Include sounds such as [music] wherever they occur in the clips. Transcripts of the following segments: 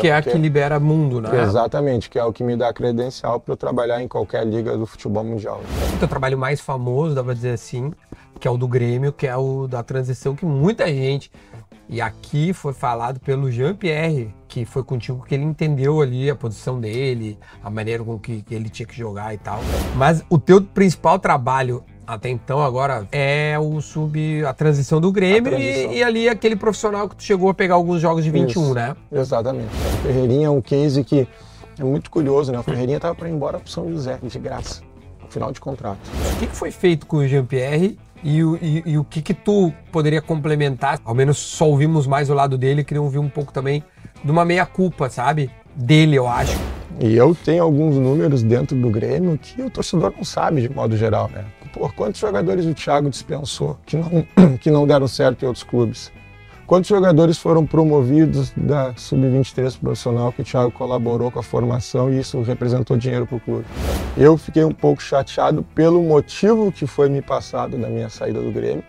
que é a que libera mundo, né? Exatamente, que é o que me dá credencial para eu trabalhar em qualquer liga do futebol mundial. O teu trabalho mais famoso, dá pra dizer assim, que é o do Grêmio, que é o da transição, que muita gente. E aqui foi falado pelo Jean-Pierre, que foi contigo que ele entendeu ali a posição dele, a maneira com que ele tinha que jogar e tal. Mas o teu principal trabalho até então agora é o sub a transição do Grêmio transição. E, e, ali aquele profissional que tu chegou a pegar alguns jogos de 21, Isso, né? Exatamente. O Ferreirinha é um case que é muito curioso, né? O Ferreirinha tava para ir embora pro São José, de graça, no final de contrato. O que, que foi feito com o Jean-Pierre e, e, e, o que que tu poderia complementar? Ao menos só ouvimos mais o lado dele, queria ouvir um pouco também de uma meia-culpa, sabe? Dele, eu acho. E eu tenho alguns números dentro do Grêmio que o torcedor não sabe de modo geral, né? Por quantos jogadores o Thiago dispensou que não, [clears throat] que não deram certo em outros clubes? Quantos jogadores foram promovidos da Sub-23 profissional que o Thiago colaborou com a formação e isso representou dinheiro para o clube? Eu fiquei um pouco chateado pelo motivo que foi me passado na minha saída do Grêmio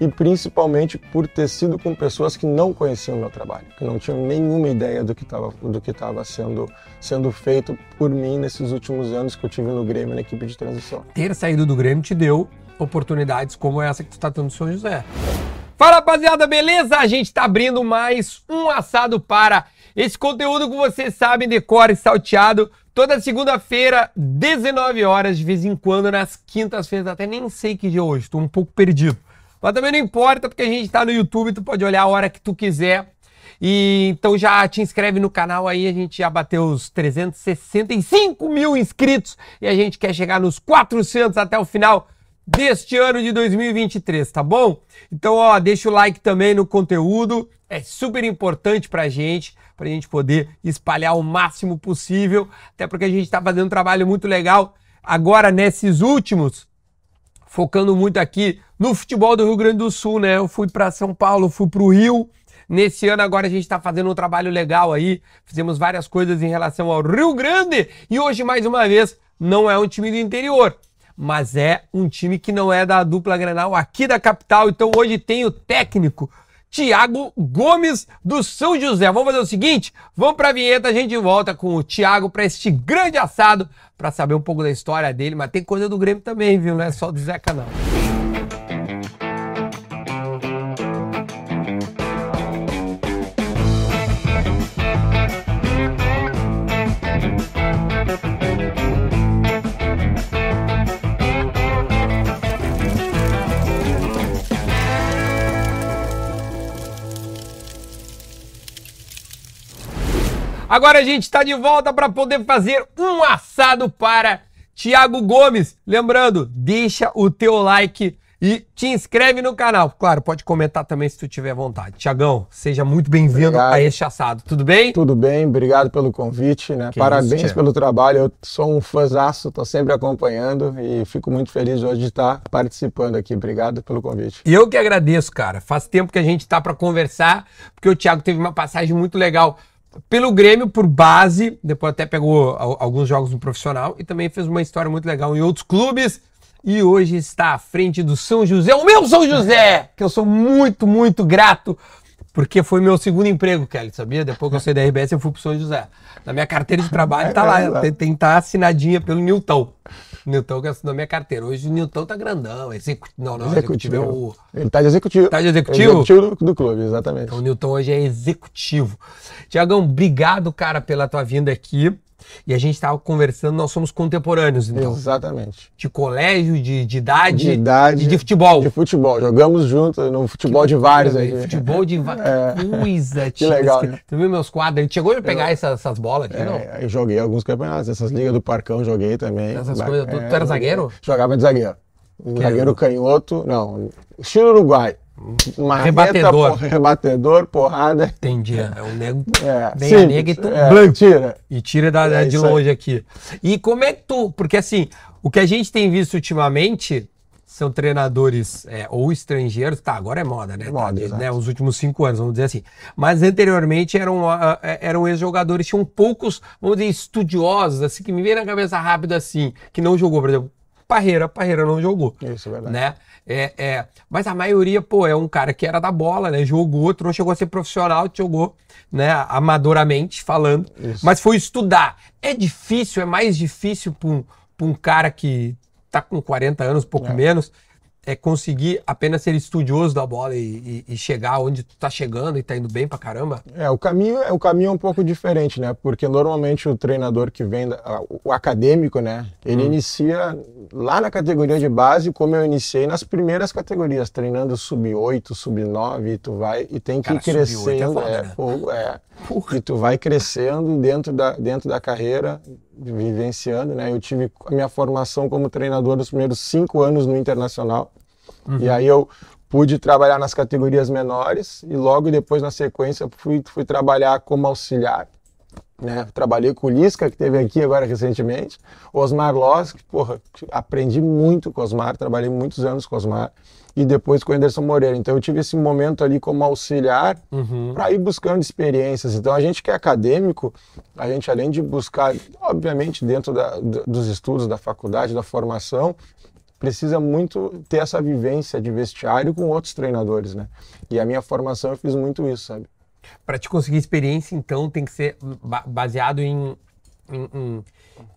e principalmente por ter sido com pessoas que não conheciam o meu trabalho, que não tinham nenhuma ideia do que estava do que estava sendo sendo feito por mim nesses últimos anos que eu tive no Grêmio na equipe de transição. Ter saído do Grêmio te deu oportunidades como essa que tu está tendo no São José. Fala rapaziada, beleza? A gente está abrindo mais um assado para esse conteúdo que vocês sabem, decora e salteado. Toda segunda-feira, 19 horas, de vez em quando, nas quintas-feiras, até nem sei que dia é hoje, estou um pouco perdido. Mas também não importa, porque a gente está no YouTube, tu pode olhar a hora que tu quiser. E então já te inscreve no canal aí, a gente já bateu os 365 mil inscritos e a gente quer chegar nos 400 até o final deste ano de 2023, tá bom? Então, ó, deixa o like também no conteúdo, é super importante pra gente, pra gente poder espalhar o máximo possível, até porque a gente tá fazendo um trabalho muito legal agora nesses últimos, focando muito aqui no futebol do Rio Grande do Sul, né? Eu fui para São Paulo, fui pro Rio, Nesse ano agora a gente está fazendo um trabalho legal aí, fizemos várias coisas em relação ao Rio Grande e hoje mais uma vez não é um time do interior, mas é um time que não é da dupla Grenal aqui da capital. Então hoje tem o técnico Tiago Gomes do São José. Vamos fazer o seguinte, vamos para a vinheta, a gente volta com o Tiago para este grande assado para saber um pouco da história dele, mas tem coisa do Grêmio também, viu? Não é só do Zeca não. Agora a gente está de volta para poder fazer um assado para Tiago Gomes. Lembrando, deixa o teu like e te inscreve no canal. Claro, pode comentar também se tu tiver vontade. Tiagão, seja muito bem-vindo a este assado. Tudo bem? Tudo bem, obrigado pelo convite, né? Que Parabéns isso, pelo trabalho. Eu sou um fãzaço, estou sempre acompanhando e fico muito feliz hoje de estar participando aqui. Obrigado pelo convite. E eu que agradeço, cara. Faz tempo que a gente está para conversar, porque o Thiago teve uma passagem muito legal pelo Grêmio, por base, depois até pegou alguns jogos no profissional e também fez uma história muito legal em outros clubes. E hoje está à frente do São José, o meu São José, que eu sou muito, muito grato, porque foi meu segundo emprego, Kelly, sabia? Depois que eu saí da RBS, eu fui pro São José. Na minha carteira de trabalho tá lá, tem, tem tá assinadinha pelo Newton. Newton que assinou minha carteira. Hoje o Newton tá grandão. Execu... Não, não, executivo. executivo é o... Ele tá de executivo. Tá de executivo? Executivo do, do clube, exatamente. Então o Newton hoje é executivo. Tiagão, obrigado, cara, pela tua vinda aqui. E a gente estava conversando, nós somos contemporâneos, então. Exatamente. De colégio, de, de idade. De idade. E de futebol. De futebol. Jogamos juntos no futebol que de vários aí. Futebol de vários. É. Coisa, Que legal. Né? Tu viu meus quadros? Ele chegou a pegar eu... essas, essas bolas aqui, é, não? Eu joguei alguns campeonatos, essas ligas do Parcão joguei também. Essas coisas. Tu, tu era zagueiro? Jogava de zagueiro. Que zagueiro é? canhoto, não. Estilo Uruguai. Marreta, rebatedor. Por, rebatedor, porrada. Entendi. É um nego. [laughs] É, bem a nega e tu é. Tira. E tira da, é de longe aí. aqui. E como é que tu. Porque assim, o que a gente tem visto ultimamente são treinadores é, ou estrangeiros. Tá, agora é moda, né? Moda, tá, né? Os últimos cinco anos, vamos dizer assim. Mas anteriormente eram, uh, eram ex-jogadores, tinham poucos, vamos dizer, estudiosos, assim, que me vem na cabeça rápido assim, que não jogou, por exemplo. Parreira, Parreira não jogou. Isso, é verdade. Né? É, é, mas a maioria, pô, é um cara que era da bola, né? Jogou, não chegou a ser profissional, jogou, né? Amadoramente falando, Isso. mas foi estudar. É difícil, é mais difícil para um, pra um cara que tá com 40 anos, pouco É. menos, é conseguir apenas ser estudioso da bola e, e- e chegar onde tu tá chegando e tá indo bem pra caramba. É, o caminho, é- o caminho é um pouco diferente, né? Porque normalmente o treinador que vem, o acadêmico, né? Ele inicia lá na categoria de base, como eu iniciei nas primeiras categorias, treinando sub-8, sub-9, e tu vai e tem que Cara, ir sub-8 é crescendo. foda, é, né? pô, é. Porra. E tu vai crescendo dentro da, dentro da carreira, vivenciando, né? Eu tive a minha formação como treinador nos primeiros cinco anos no Internacional. E aí eu pude trabalhar nas categorias menores e logo depois, na sequência, fui, fui trabalhar como auxiliar. Né? Trabalhei com o Lisca, que teve aqui agora recentemente, Osmar Loss, que, porra, aprendi muito com Osmar, trabalhei muitos anos com Osmar, e depois com o Anderson Moreira. Então eu tive esse momento ali como auxiliar Uhum. para ir buscando experiências. Então a gente que é acadêmico, a gente além de buscar, obviamente, dentro da- do- dos estudos da faculdade, da formação, precisa muito ter essa vivência de vestiário com outros treinadores, né? E a minha formação eu fiz muito isso, sabe? Para te conseguir experiência, então, tem que ser ba- baseado em, em, em-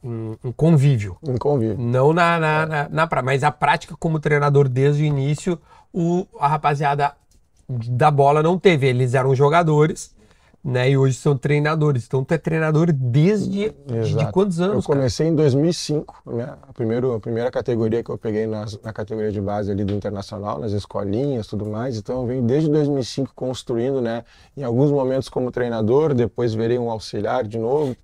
em- em convívio. Em convívio. Não na, na, na, na pra- mas a prática como treinador desde o início, o, a rapaziada da bola não teve. Eles eram jogadores, né? E hoje são treinadores. Então tu é treinador desde de, de Exato. quantos Eu anos? cara? comecei em 2005, né? a, primeiro, a primeira categoria que eu peguei nas- na categoria de base ali do Internacional, nas escolinhas tudo mais. Então eu venho desde 2005 construindo, né? Em alguns momentos como treinador, depois virei um auxiliar de novo.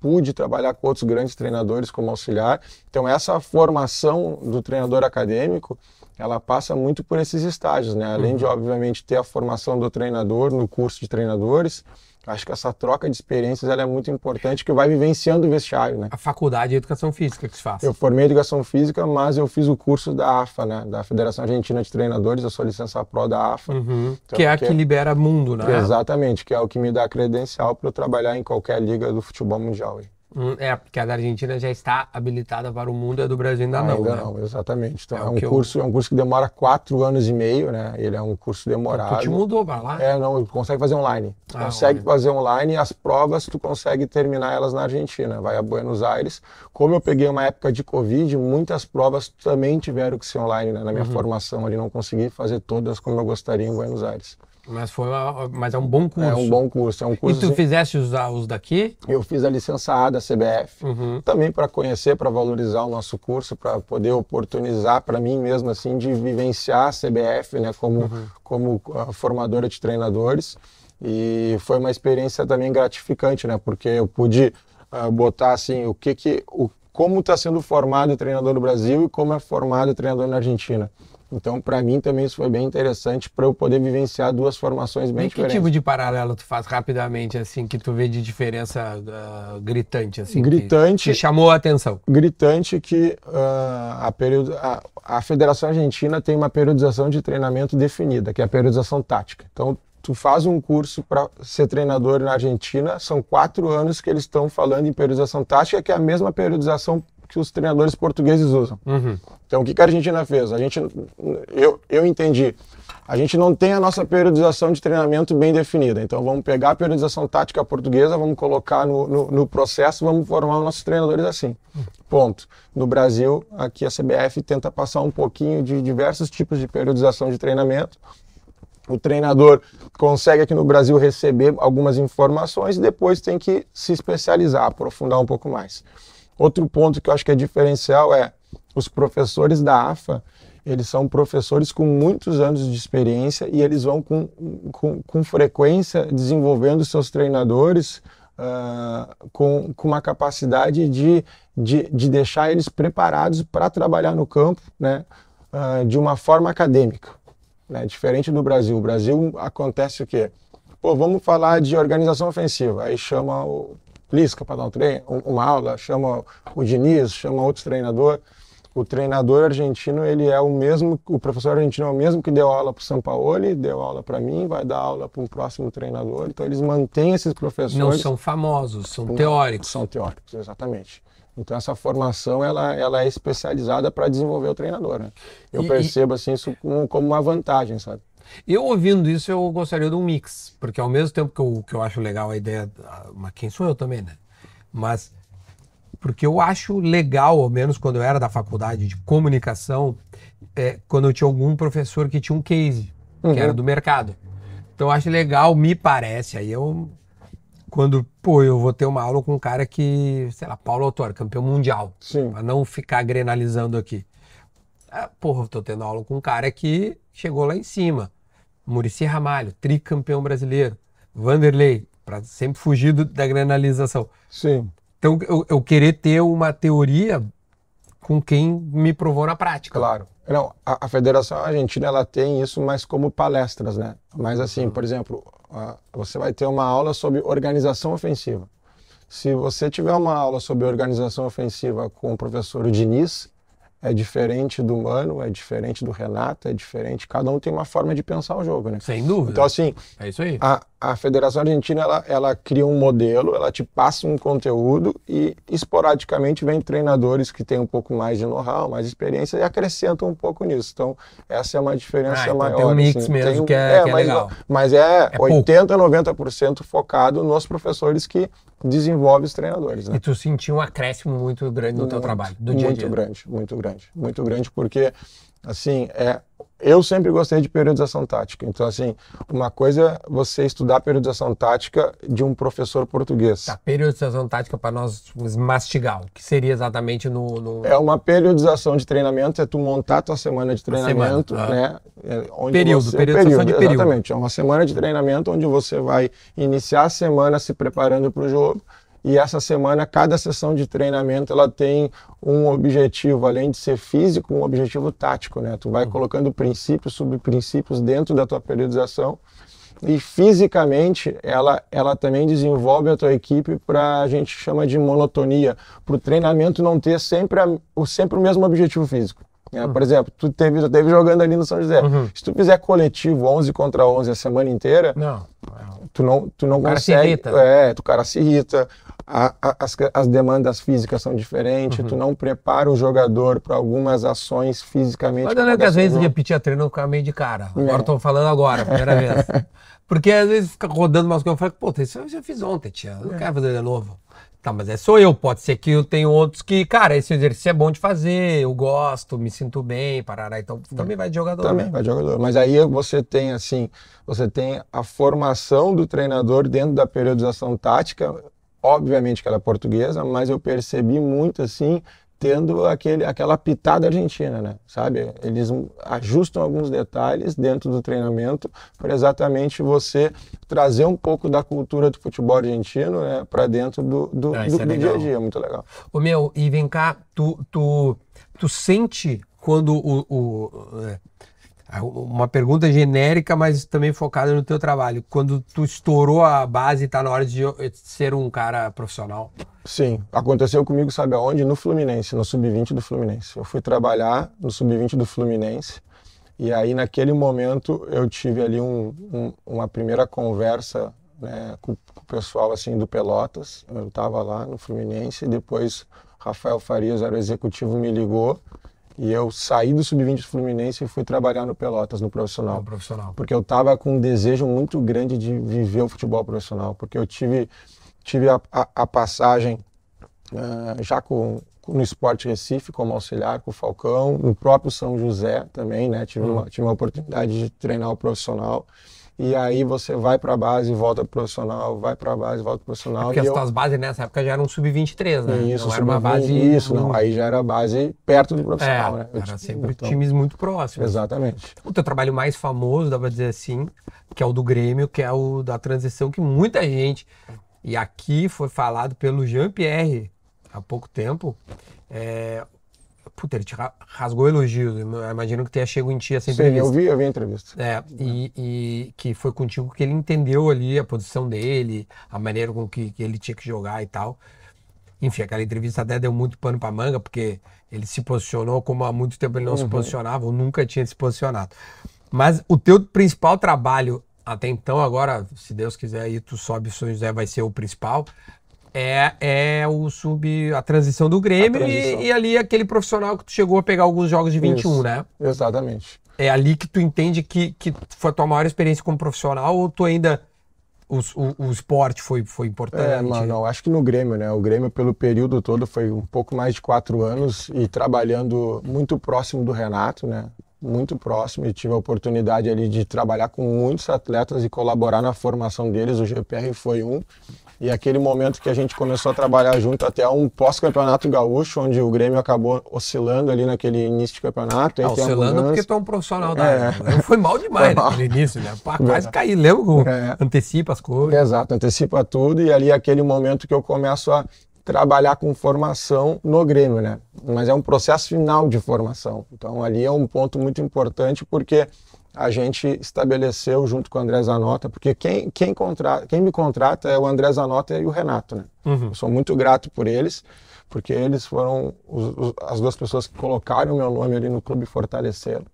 pude trabalhar com outros grandes treinadores como auxiliar. Então essa formação do treinador acadêmico, ela passa muito por esses estágios, né? Além de, obviamente, ter a formação do treinador no curso de treinadores, acho que essa troca de experiências ela é muito importante, que vai vivenciando o vestiário, né? A faculdade de educação física que se faz. Eu formei Educação Física, mas eu fiz o curso da AFA, né? Da Federação Argentina de Treinadores, eu sou licença pro da AFA. Uhum. Então, que é a que que é- libera mundo, né? Exatamente, que é o que me dá credencial para eu trabalhar em qualquer liga do futebol mundial. aí. Hum, É, porque a da Argentina já está habilitada para o mundo, a do Brasil ainda, não. Ainda né? não, exatamente. Então, É é, um que eu- curso, é um curso que demora quatro anos e meio, né? Ele é um curso demorado. Tu te mudou para lá? É, não, consegue fazer online. Ah, consegue online. fazer online e as provas tu consegue terminar elas na Argentina. Vai a Buenos Aires. Como eu peguei uma época de Covid, muitas provas também tiveram que ser online, né? Na Uhum. minha formação ali, não consegui fazer todas como eu gostaria em Buenos Aires. Mas, foi uma- mas é um bom curso. É um bom curso. É um E curso. tu assim, fizeste os, os daqui? Eu fiz a licença A da CBF. Uhum. Também para conhecer, para valorizar o nosso curso, para poder oportunizar para mim mesmo assim de vivenciar a CBF, né, como Uhum. como ah, formadora de treinadores. E foi uma experiência também gratificante, né, porque eu pude ah, botar assim o que que o como está sendo formado o treinador no Brasil e como é formado o treinador na Argentina. Então, para mim também isso foi bem interessante para eu poder vivenciar duas formações bem E que diferentes. tipo de paralelo tu faz rapidamente, assim, que tu vê de diferença ah, gritante, assim? Gritante. Que chamou a atenção. gritante que ah, a, period... a, a Federação Argentina tem uma periodização de treinamento definida, que é a periodização tática. Então, tu faz um curso para ser treinador na Argentina, são quatro anos que eles estão falando em periodização tática, que é a mesma periodização que os treinadores portugueses usam. Uhum. Então, o que, que a Argentina fez? A gente, eu, eu entendi. A gente não tem a nossa periodização de treinamento bem definida. Então, vamos pegar a periodização tática portuguesa, vamos colocar no, no, no processo, vamos formar os nossos treinadores assim. Ponto. No Brasil, aqui a CBF tenta passar um pouquinho de diversos tipos de periodização de treinamento. O treinador consegue aqui no Brasil receber algumas informações e depois tem que se especializar, aprofundar um pouco mais. Outro ponto que eu acho que é diferencial é os professores da AFA, eles são professores com muitos anos de experiência e eles vão com, com, com frequência desenvolvendo seus treinadores ah, com, com uma capacidade de, de, de deixar eles preparados para trabalhar no campo né, ah, de uma forma acadêmica. Né, diferente do Brasil. O Brasil acontece o quê? Pô, vamos falar de organização ofensiva. Aí chama o Lisca para dar um treino, um- uma aula, chama o Diniz, chama outro treinador. o treinador argentino, ele é o mesmo, o professor argentino é o mesmo que deu aula para o Sampaoli, deu aula para mim, vai dar aula para um próximo treinador. Então eles mantêm esses professores. Não são famosos, são teóricos. São teóricos, exatamente. Então essa formação ela, ela é especializada para desenvolver o treinador. Né? Eu e, percebo assim isso como, como uma vantagem, sabe? Eu ouvindo isso, eu gostaria de um mix, porque ao mesmo tempo que eu, que eu acho legal a ideia, mas quem sou eu também, né? Mas porque eu acho legal, ao menos quando eu era da faculdade de comunicação, é, quando eu tinha algum professor que tinha um case, uhum. que era do mercado. Então eu acho legal, me parece, aí eu quando, pô, eu vou ter uma aula com um cara que, sei lá, Paulo Autor, campeão mundial, Sim. pra não ficar grenalizando aqui. Ah, porra, eu tô tendo aula com um cara que chegou lá em cima. Murici Ramalho, tricampeão brasileiro. Vanderlei, para sempre fugir da granalização. Sim. Então, eu, eu querer ter uma teoria com quem me provou na prática. Claro. Não, a, a, Federação Argentina ela tem isso mais como palestras, né? Mas assim, por exemplo, você vai ter uma aula sobre organização ofensiva. Se você tiver uma aula sobre organização ofensiva com o professor Diniz, é diferente do Mano, é diferente do Renato, é diferente. Cada um tem uma forma de pensar o jogo, né? Sem dúvida. Então, assim, é isso aí. A, a Federação Argentina ela, ela cria um modelo, ela te passa um conteúdo e esporadicamente vem treinadores que têm um pouco mais de know-how, mais experiência e acrescentam um pouco nisso. Então, essa é uma diferença ah, então maior. Tem um mix assim. mesmo que é, é, que é mas, legal. Mas é, é 80, 90% focado nos professores que desenvolvem os treinadores. Né? E tu sentiu um acréscimo muito grande no muito, teu trabalho, do dia a dia? Muito grande, muito grande. Muito grande, porque, assim, é, eu sempre gostei de periodização tática. Então, assim, uma coisa é você estudar periodização tática de um professor português. Tá, periodização tática para nós mastigar, o que seria exatamente no, no, É uma periodização de treinamento, é tu montar tua semana de treinamento, semana, né? É, onde período, você, periodização período, de período. Exatamente, é uma semana de treinamento onde você vai iniciar a semana se preparando para o jogo e essa semana cada sessão de treinamento ela tem um objetivo, além de ser físico, um objetivo tático, né? Tu vai uhum. colocando princípios sobre princípios dentro da tua periodização e fisicamente ela, ela também desenvolve a tua equipe para a gente chama de monotonia, para o treinamento não ter sempre, a, sempre o mesmo objetivo físico. É, uhum. Por exemplo, tu teve, teve jogando ali no São José. Uhum. Se tu fizer coletivo 11 contra 11 a semana inteira, não. tu não, tu não o consegue. Cara se irrita. É, tu cara se irrita a, a, as, as demandas físicas são diferentes, uhum. tu não prepara o jogador para algumas ações fisicamente. Mas não é que às vezes repetir a treino fica meio de cara. É. Agora estou falando agora, primeira vez. [laughs] Porque às vezes fica rodando umas coisas, eu falo, pô, isso eu já fiz ontem, tia, não é. quero fazer de novo. Tá, mas é sou eu, pode ser que eu tenho outros que, cara, esse exercício é bom de fazer, eu gosto, me sinto bem, parará, então também vai de jogador. Também né? vai de jogador, mas aí você tem assim, você tem a formação do treinador dentro da periodização tática, Obviamente que ela é portuguesa, mas eu percebi muito assim, tendo aquele, aquela pitada argentina, né? Sabe? Eles ajustam alguns detalhes dentro do treinamento para exatamente você trazer um pouco da cultura do futebol argentino né, para dentro do, do, ah, do, é do dia a dia. Muito legal. Ô meu, e vem cá, tu, tu, tu sente quando o, o é, uma pergunta genérica, mas também focada no teu trabalho. Quando tu estourou a base, está na hora de ser um cara profissional? Sim, aconteceu comigo, sabe aonde? No Fluminense, no sub-20 do Fluminense. Eu fui trabalhar no sub-20 do Fluminense e aí naquele momento eu tive ali um, um, uma primeira conversa né, com, com, o pessoal assim do Pelotas. Eu estava lá no Fluminense depois Rafael Farias, era o executivo, me ligou e eu saí do sub-20 do Fluminense e fui trabalhar no Pelotas, no profissional. No profissional. Porque eu estava com um desejo muito grande de viver o futebol profissional. Porque eu tive, tive a, a, a passagem uh, já com, no Esporte Recife como auxiliar com o Falcão, no próprio São José também, né? Tive, uma, tive uma oportunidade de treinar o profissional e aí você vai para a base, volta pro profissional, vai para a base, volta pro profissional. porque as eu... tuas bases nessa época já eram sub-23, né? Isso, não era uma base... Isso, não, aí já era base perto do profissional, é, né? Eu era sempre então... times muito próximos. Exatamente. O teu trabalho mais famoso, dá para dizer assim, que é o do Grêmio, que é o da transição, que muita gente... E aqui foi falado pelo Jean-Pierre há pouco tempo, é, Puta, ele te rasgou elogios. Eu imagino que tenha chego em ti essa entrevista. Sim, eu vi, eu vi a entrevista. É, e, e, que foi contigo que ele entendeu ali a posição dele, a maneira com que, que ele tinha que jogar e tal. enfim, aquela entrevista até deu muito pano pra manga, porque ele se posicionou como há muito tempo ele não se Uhum. posicionava, ou nunca tinha se posicionado. Mas o teu principal trabalho até então, agora, se Deus quiser, aí tu sobe o São José, vai ser o principal. É, é o sub, a transição do Grêmio transição. e, e ali aquele profissional que tu chegou a pegar alguns jogos de 21, Isso. né? Exatamente. É ali que tu entende que, que foi a tua maior experiência como profissional ou tu ainda. O, o, o esporte foi, foi importante? É, mano, não, acho que no Grêmio, né? O Grêmio, pelo período todo, foi um pouco mais de quatro anos e trabalhando muito próximo do Renato, né? Muito próximo e tive a oportunidade ali de trabalhar com muitos atletas e colaborar na formação deles. O GPR foi um. E aquele momento que a gente começou a trabalhar junto até um pós-campeonato gaúcho, onde o Grêmio acabou oscilando ali naquele início de campeonato. Ah, oscilando porque tu é um profissional da É. área. né? Foi mal demais Foi mal. naquele início, né? Pá, quase caí, lembra? É. Antecipa as coisas. Exato, antecipa tudo e ali é aquele momento que eu começo a trabalhar com formação no Grêmio, né? Mas é um processo final de formação. Então ali é um ponto muito importante porque a gente estabeleceu junto com o André Zanota, porque quem, quem, contra, quem me contrata é o André Zanota e o Renato, né? Uhum. Eu sou muito grato por eles, porque eles foram os- os- as duas pessoas que colocaram o meu nome ali no clube e fortaleceram.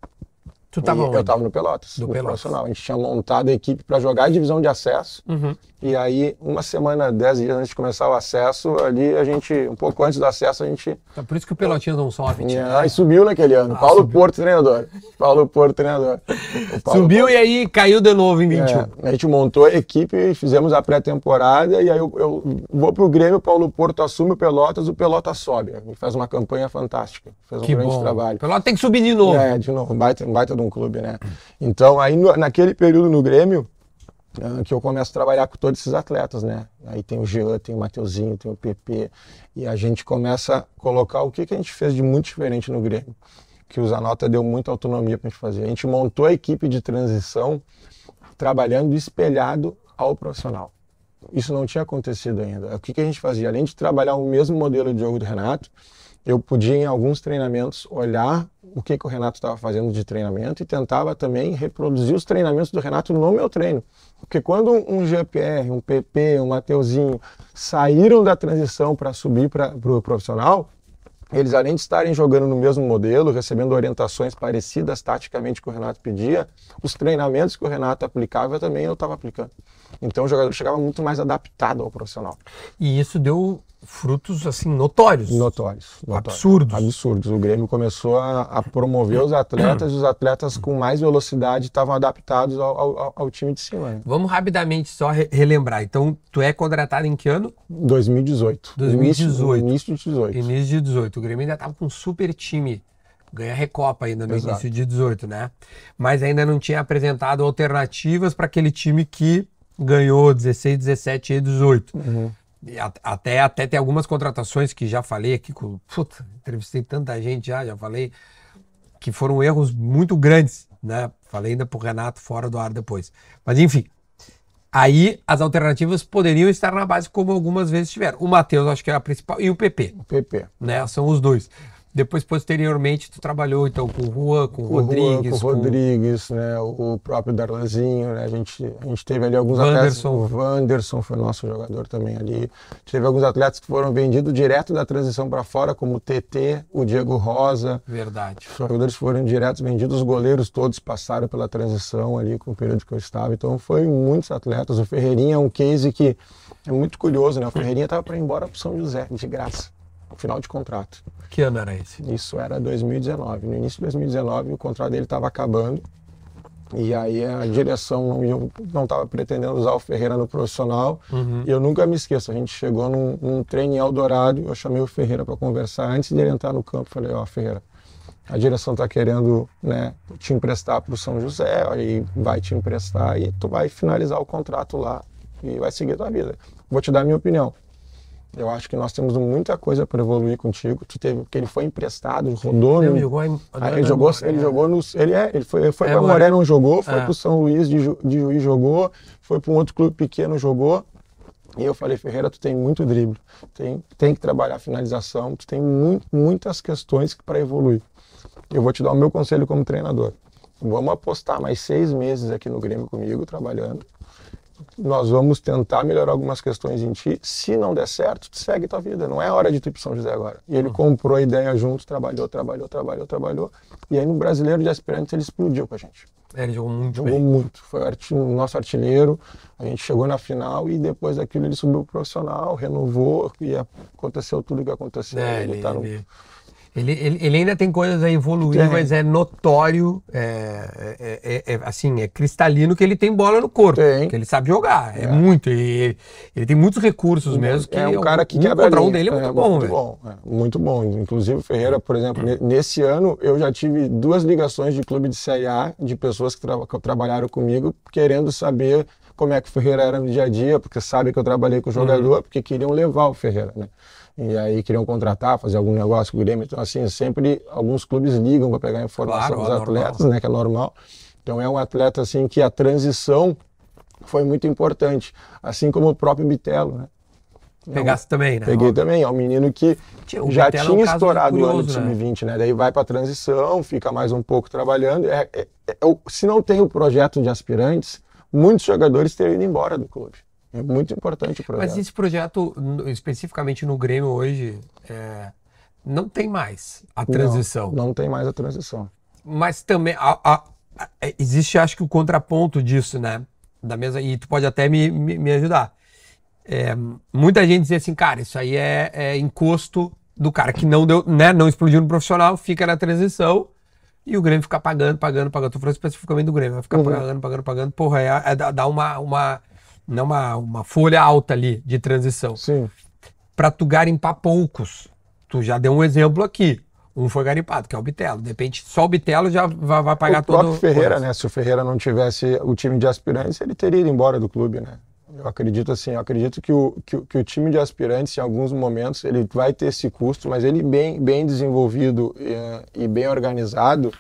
Tu tava E onde? eu estava no Pelotas, Do no Pelotas. profissional. A gente tinha montado a equipe para jogar a divisão de acesso. Uhum. E aí, uma semana, dez dias antes de começar o acesso, ali a gente, um pouco antes do acesso, a gente. É por isso que o Pelotinhas não sobe. tia. Aí subiu naquele ano. Ah, Paulo subiu. Porto, treinador. Paulo Porto, treinador. O Paulo Subiu e aí caiu de novo em 21. é, a gente montou a equipe e fizemos a pré-temporada. E aí eu, eu vou pro Grêmio, o Paulo Porto assume o Pelotas, o Pelotas sobe. E faz uma campanha fantástica. Fez um Que grande bom. trabalho. Pelota tem que subir de novo. É, de novo, um baita, um baita de um clube, né? Então, aí no- naquele período no Grêmio, que eu começo a trabalhar com todos esses atletas, né? Aí tem o Jean, tem o Mateuzinho, tem o PP, e a gente começa a colocar o que, que a gente fez de muito diferente no Grêmio, que o Zanota deu muita autonomia pra gente fazer. A gente montou a equipe de transição trabalhando espelhado ao profissional. Isso não tinha acontecido ainda. O que, que a gente fazia? Além de trabalhar o mesmo modelo de jogo do Renato, eu podia em alguns treinamentos olhar o que, que o Renato estava fazendo de treinamento e tentava também reproduzir os treinamentos do Renato no meu treino. Porque quando um GPR, um PP, um Mateuzinho saíram da transição para subir para o pro profissional, eles além de estarem jogando no mesmo modelo, recebendo orientações parecidas taticamente que o Renato pedia, os treinamentos que o Renato aplicava também eu estava aplicando. Então o jogador chegava muito mais adaptado ao profissional. E isso deu frutos, assim, notórios. Notórios. notórios. Absurdos. Absurdos. O Grêmio começou a, a promover os atletas e os atletas com mais velocidade estavam adaptados ao, ao- ao time de cima. Né? Vamos rapidamente só re- relembrar. Então, tu é contratado em que ano? 2018. 2018. Início, início de 18. Início de 18. O Grêmio ainda tava com um super time. Ganha Recopa ainda no Exato. início de 18, né? Mas ainda não tinha apresentado alternativas para aquele time que ganhou 16, 17 e 18. Uhum. Até, até tem algumas contratações que já falei aqui com. Puta, entrevistei tanta gente já, já falei. Que foram erros muito grandes, né? Falei ainda pro Renato fora do ar depois. Mas enfim. Aí as alternativas poderiam estar na base, como algumas vezes tiveram. O Matheus, acho que é a principal, e o PP PP. né? São os dois. Depois, posteriormente, tu trabalhou então com o Juan, com o Rodrigues, com o Rodrigues, né? o próprio Darlanzinho, né? a, gente, a gente teve ali alguns Wanderson. atletas. O Wanderson foi nosso jogador também ali. Teve alguns atletas que foram vendidos direto da transição para fora, como o TT, o Diego Rosa. Verdade. Os jogadores foram diretos vendidos, os goleiros todos passaram pela transição ali com o período que eu estava. Então foi muitos atletas. O Ferreirinha é um case que é muito curioso, né? O Ferreirinha estava para ir embora para São José, de graça, no final de contrato. Que ano era esse? Isso era 2019. No início de 2019, o contrato dele estava acabando. E aí a direção não estava pretendendo usar o Ferreira no profissional. E eu nunca me esqueço, a gente chegou num, num treino em Eldorado, eu chamei o Ferreira para conversar antes de ele entrar no campo. Falei, ó, Ferreira, a direção está querendo né, te emprestar para o São José, aí vai te emprestar e tu vai finalizar o contrato lá e vai seguir tua vida. Vou te dar a minha opinião. Eu acho que nós temos muita coisa para evoluir contigo. Tu teve, porque ele foi emprestado, rodou. Ele no- jogou em- Aí ele jogou, ele jogou nos, ele é, ele foi, foi É, para Moré não jogou, foi É. para o São Luís de, Ju- de Juiz jogou, foi para um outro clube pequeno jogou. E eu falei, Ferreira, tu tem muito drible, tem, tem que trabalhar a finalização, tu tem mu- muitas questões para evoluir. Eu vou te dar o meu conselho como treinador. Vamos apostar mais seis meses aqui no Grêmio comigo, trabalhando. Nós vamos tentar melhorar algumas questões em ti. Se não der certo, tu segue tua vida. Não é hora de tu ir pro São José agora. E ele uhum. comprou a ideia junto, trabalhou, trabalhou, trabalhou, trabalhou. E aí no Brasileiro de Aspirantes ele explodiu com a gente. É, ele jogou muito Jogou bem. muito. Foi o nosso artilheiro. A gente chegou na final e depois daquilo ele subiu pro profissional, renovou e aconteceu tudo o que aconteceu. É, ele, ele, tá no... ele ele, ele, ele, ainda tem coisas a evoluir, mas é notório, é, é, é, é, assim, é cristalino que ele tem bola no corpo, tem. que ele sabe jogar. É, é. muito. Ele, ele tem muitos recursos mesmo. Que é um cara que um quebra contra um dele é muito bom, muito bom, muito bom. Inclusive o Ferreira, por exemplo, nesse ano eu já tive duas ligações de clube de Série A de pessoas que, tra que trabalharam comigo querendo saber como é que o Ferreira era no dia a dia, porque sabe que eu trabalhei com o jogador, uhum. porque queriam levar o Ferreira, né? E aí queriam contratar, fazer algum negócio com o Grêmio. Então, assim, sempre alguns clubes ligam para pegar informação claro, dos atletas, normal. né, que é normal. Então, é um atleta, assim, que a transição foi muito importante, assim como o próprio Bitelo, né? Pegasse também, né? Peguei também. É um menino que o já tinha é um estourado o ano de sub-20, né? né? Daí vai para transição, fica mais um pouco trabalhando. É, é, é, se não tem o projeto de aspirantes, muitos jogadores teriam ido embora do clube. É muito importante o projeto. Mas esse projeto, especificamente no Grêmio hoje, é, não tem mais a transição. Não, não tem mais a transição. Mas também a, a, a, é, existe, acho que o contraponto disso, né? Da mesa e tu pode até me, me, me ajudar. É, muita gente diz assim, cara, isso aí é, é, encosto do cara que não deu, né? Não explodiu no profissional, fica na transição e o Grêmio fica pagando, pagando, pagando. Tô falando especificamente do Grêmio, vai ficar uhum. pagando, pagando, pagando. Porra, é, é dá uma, uma não uma, uma folha alta ali de transição. Sim. Para tu garimpar poucos. Tu já deu um exemplo aqui. Um foi garimpado, que é o Bitelo. De repente, só o Bitelo já vai, vai pagar todo... O próprio Ferreira, né? Se o Ferreira não tivesse o time de aspirantes, ele teria ido embora do clube, né? Eu acredito assim, eu acredito que o, que, que, o time de aspirantes, em alguns momentos, ele vai ter esse custo, mas ele bem, bem desenvolvido e, eh, e bem organizado,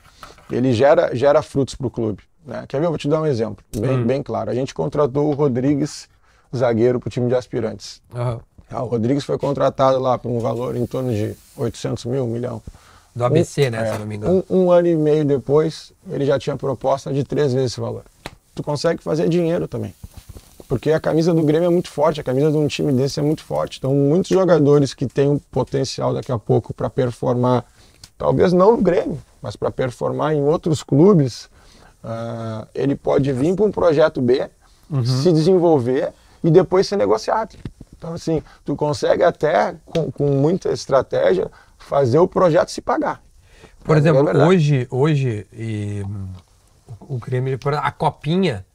ele gera, gera frutos para o clube. Né? Quer ver? Eu vou te dar um exemplo, bem, hum. bem claro. A gente contratou o Rodrigues, zagueiro, para o time de aspirantes. Uhum. Ah, o Rodrigues foi contratado lá por um valor em torno de 800 mil, um milhão. Do ABC, um, né, é, se não me engano. Um, um, ano e meio depois, ele já tinha proposta de três vezes esse valor. Tu consegue fazer dinheiro também. Porque a camisa do Grêmio é muito forte, a camisa de um time desse é muito forte. Então, muitos jogadores que têm um potencial daqui a pouco para performar, talvez não no Grêmio, mas para performar em outros clubes, Uh, ele pode vir para um projeto B, uhum. se desenvolver e depois ser negociado. Então, assim, tu consegue até, com, com muita estratégia, fazer o projeto se pagar. Por exemplo, é hoje, hoje e, o Grêmio, a copinha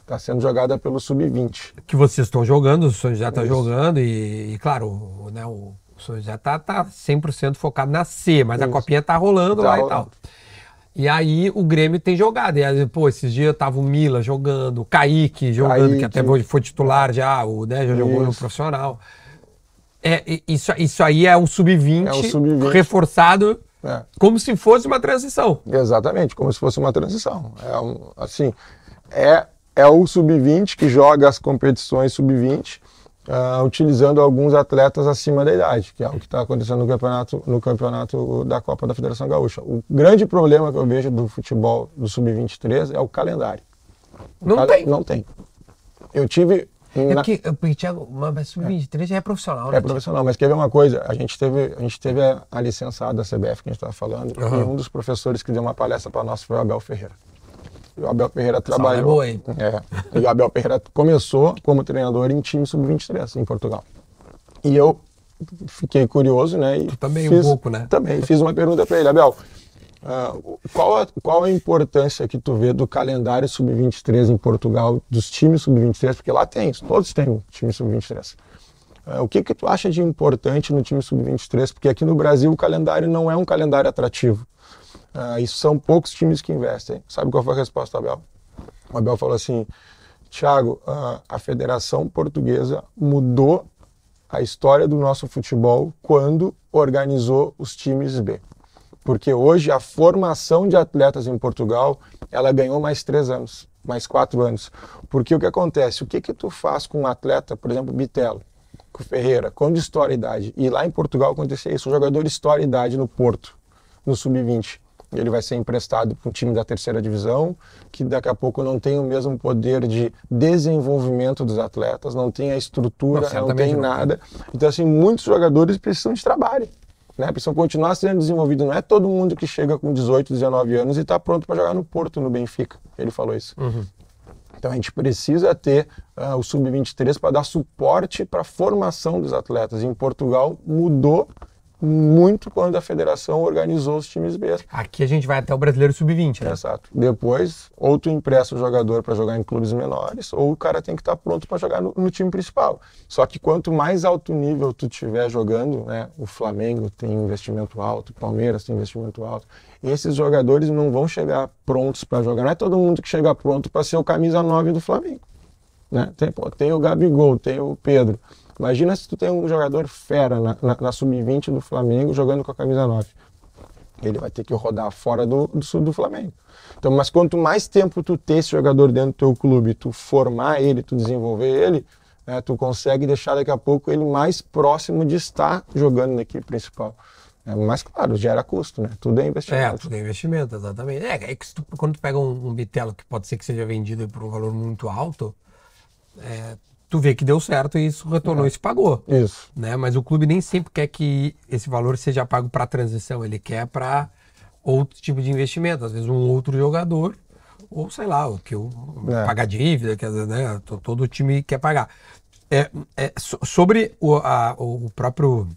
está sendo jogada pelo sub-20. Que vocês estão jogando, o São José está jogando e, e, claro, o, né, o São José está tá 100% tá focado na C, mas Isso. a copinha está rolando tá lá rolando. e tal. E aí o Grêmio tem jogado. E aí, pô, esses dias tava o Mila jogando, o Kaique jogando, Kaique. que até foi titular já, o né, já jogou no profissional. É, isso, isso aí é um sub-20 é um sub reforçado é. como se fosse uma transição. Exatamente, como se fosse uma transição. É um, assim, é, é o sub-20 que joga as competições sub-20 uh, utilizando alguns atletas acima da idade, que é o que está acontecendo no campeonato, no campeonato da Copa da Federação Gaúcha. O grande problema que eu vejo do futebol do Sub-23 é o calendário. O não cal... tem. Não tem. Eu tive é porque, porque Thiago, mas sub-23 já é profissional, né? É profissional, mas quer ver uma coisa? A gente teve, a, gente teve a, a licenciada da CBF que a gente estava falando, uhum. e um dos professores que deu uma palestra para nós foi o Abel Ferreira. O Abel Ferreira trabalhou. É boa, hein? É, e o Abel Ferreira começou como treinador em time sub-23 em Portugal. E eu fiquei curioso, né? E tu também fiz, um pouco, né? Também. Fiz uma pergunta para ele, Abel. Uh, qual, a, qual a importância que tu vê do calendário sub-23 em Portugal, dos times sub-23? Porque lá tem, todos têm time sub-23. Uh, o que que tu acha de importante no time sub-23? Porque aqui no Brasil o calendário não é um calendário atrativo. Uh, e são poucos times que investem. Sabe qual foi a resposta Abel? O Abel falou assim: Thiago, a Federação Portuguesa mudou a história do nosso futebol quando organizou os times B. Porque hoje a formação de atletas em Portugal ela ganhou mais três anos, mais quatro anos. Porque o que acontece? O que que tu faz com um atleta, por exemplo, Bitelo, com Ferreira, quando história e idade? E lá em Portugal acontecia isso, o jogador história e idade no Porto, no sub-20 ele vai ser emprestado para um time da terceira divisão, que daqui a pouco não tem o mesmo poder de desenvolvimento dos atletas, não tem a estrutura, não, não tem nada. Então, assim, muitos jogadores precisam de trabalho. Né? Precisam continuar sendo desenvolvidos. Não é todo mundo que chega com 18, 19 anos e está pronto para jogar no Porto, no Benfica. Ele falou isso. Uhum. Então a gente precisa ter uh, o sub-23 para dar suporte para a formação dos atletas. Em Portugal mudou muito quando a federação organizou os times B. Aqui a gente vai até o brasileiro sub-20, né? Exato. Depois, ou tu empresta o jogador para jogar em clubes menores, ou o cara tem que estar tá pronto para jogar no, no, time principal. Só que quanto mais alto nível tu tiver jogando, né? O Flamengo tem investimento alto, o Palmeiras tem investimento alto. Esses jogadores não vão chegar prontos para jogar. Não é todo mundo que chega pronto para ser o camisa 9 do Flamengo. Né? Tem, pô, tem o Gabigol, tem o Pedro. Imagina se tu tem um jogador fera na, na, na sub-20 do Flamengo jogando com a camisa 9. Ele vai ter que rodar fora do, do, do Flamengo. Então, mas quanto mais tempo tu ter esse jogador dentro do teu clube, tu formar ele, tu desenvolver ele, né, tu consegue deixar daqui a pouco ele mais próximo de estar jogando na equipe principal. É, mas claro, gera custo, né? Tudo é investimento. É, tudo é investimento, exatamente. É, é que tu, quando tu pega um, um bitelo que pode ser que seja vendido por um valor muito alto, é, tu vê que deu certo e isso retornou é. e se pagou. Isso. Né? Mas o clube nem sempre quer que esse valor seja pago para transição, ele quer para outro tipo de investimento, às vezes um outro jogador ou sei lá, o que o é. pagar dívida, quer dizer, né? Todo time quer pagar. É, é sobre o, a, o próprio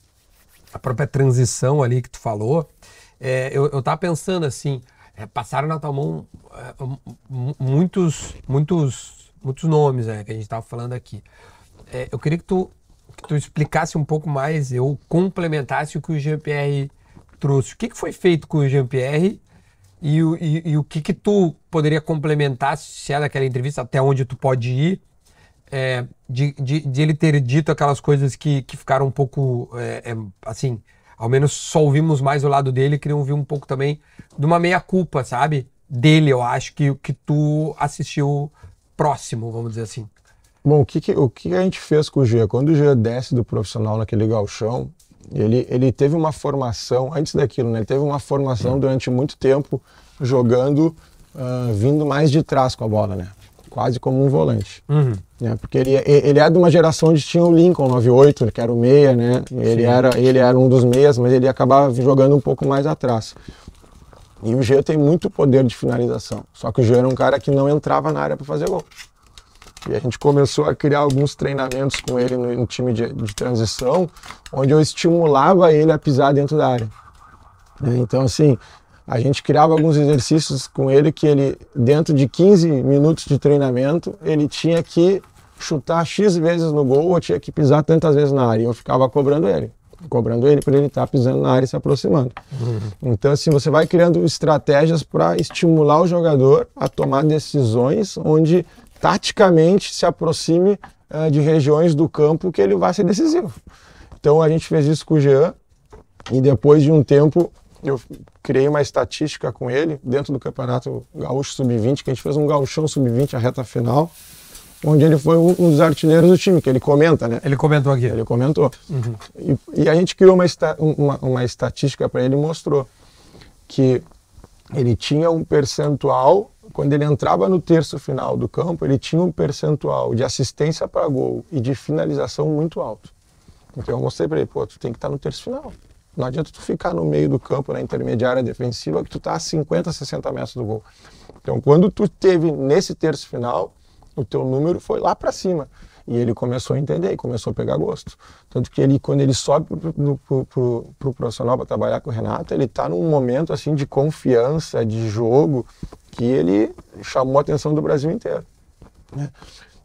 a própria transição ali que tu falou, é, eu, eu tava pensando assim, é, passaram na tua mão é, muitos muitos muitos nomes né, que a gente estava falando aqui. É, eu queria que tu, que tu explicasse um pouco mais, eu complementasse o que o Jean-Pierre trouxe. O que, que foi feito com o Jean-Pierre e, e, e, o que, que tu poderia complementar, se é daquela entrevista, até onde tu pode ir, é, de, de, de, ele ter dito aquelas coisas que, que ficaram um pouco, é, é, assim, ao menos só ouvimos mais o lado dele, queriam ouvir um pouco também de uma meia-culpa, sabe? Dele, eu acho que, que tu assistiu próximo, vamos dizer assim? Bom, o que, que o que a gente fez com o Gia? Quando o Gia desce do profissional naquele galchão, ele, ele teve uma formação, antes daquilo, né? Ele teve uma formação durante muito tempo jogando, uh, vindo mais de trás com a bola, né? Quase como um volante. Uhum. Né? Porque ele, ele é de uma geração onde tinha o Lincoln 98, que era o meia, né? Ele era, ele era um dos meias, mas ele acabava jogando um pouco mais atrás. E o Jean tem muito poder de finalização. Só que o Jean era um cara que não entrava na área para fazer gol. E a gente começou a criar alguns treinamentos com ele no, no time de, de, transição, onde eu estimulava ele a pisar dentro da área. Né? Então, assim, a gente criava alguns exercícios com ele que ele, dentro de 15 minutos de treinamento, ele tinha que chutar X vezes no gol ou tinha que pisar tantas vezes na área. E eu ficava cobrando ele cobrando ele para ele estar tá pisando na área e se aproximando. Uhum. Então, assim, você vai criando estratégias para estimular o jogador a tomar decisões onde taticamente se aproxime uh, de regiões do campo que ele vai ser decisivo. Então, a gente fez isso com o Jean e depois de um tempo eu criei uma estatística com ele dentro do Campeonato Gaúcho Sub-20, que a gente fez um gauchão Sub-20 a reta final onde ele foi um dos artilheiros do time, que ele comenta, né? Ele comentou aqui. Ele comentou. Uhum. E, e, a gente criou uma, uma, uma estatística para ele e mostrou que ele tinha um percentual, quando ele entrava no terço final do campo, ele tinha um percentual de assistência para gol e de finalização muito alto. Então eu mostrei para ele, pô, tu tem que estar tá no terço final. Não adianta tu ficar no meio do campo, na intermediária defensiva, que tu tá a 50, 60 metros do gol. Então quando tu teve nesse terço final, o teu número foi lá para cima. E ele começou a entender e começou a pegar gosto. Tanto que ele, quando ele sobe para o profissional para trabalhar com o Renato, ele está num momento assim de confiança, de jogo, que ele chamou a atenção do Brasil inteiro. Né?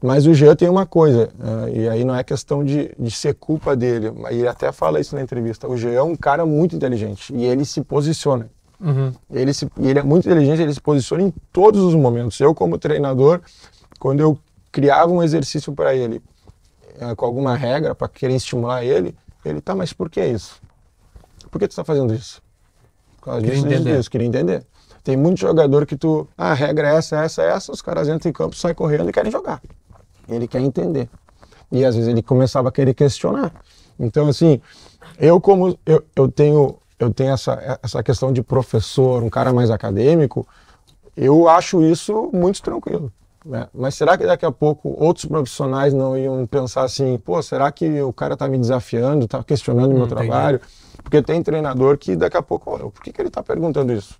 Mas o Jean tem uma coisa, uh, e aí não é questão de, de ser culpa dele, mas ele até fala isso na entrevista. O Jean é um cara muito inteligente e ele se posiciona. Uhum. Ele, se, ele é muito inteligente, ele se posiciona em todos os momentos. Eu, como treinador, quando eu criava um exercício para ele é, com alguma regra para querer estimular ele, ele tá, mas por que isso? Por que tu está fazendo isso? Por causa queria disso, entender. disso, queria entender. Tem muito jogador que tu, ah, a regra é essa, essa, essa, os caras entram em campo, saem correndo e querem jogar. Ele quer entender. E às vezes ele começava a querer questionar. Então, assim, eu como eu, eu tenho eu tenho essa, essa questão de professor, um cara mais acadêmico, eu acho isso muito tranquilo. Né? Mas será que daqui a pouco outros profissionais não iam pensar assim, pô, será que o cara está me desafiando, está questionando o meu trabalho? Porque tem treinador que daqui a pouco, por que, que ele está perguntando isso?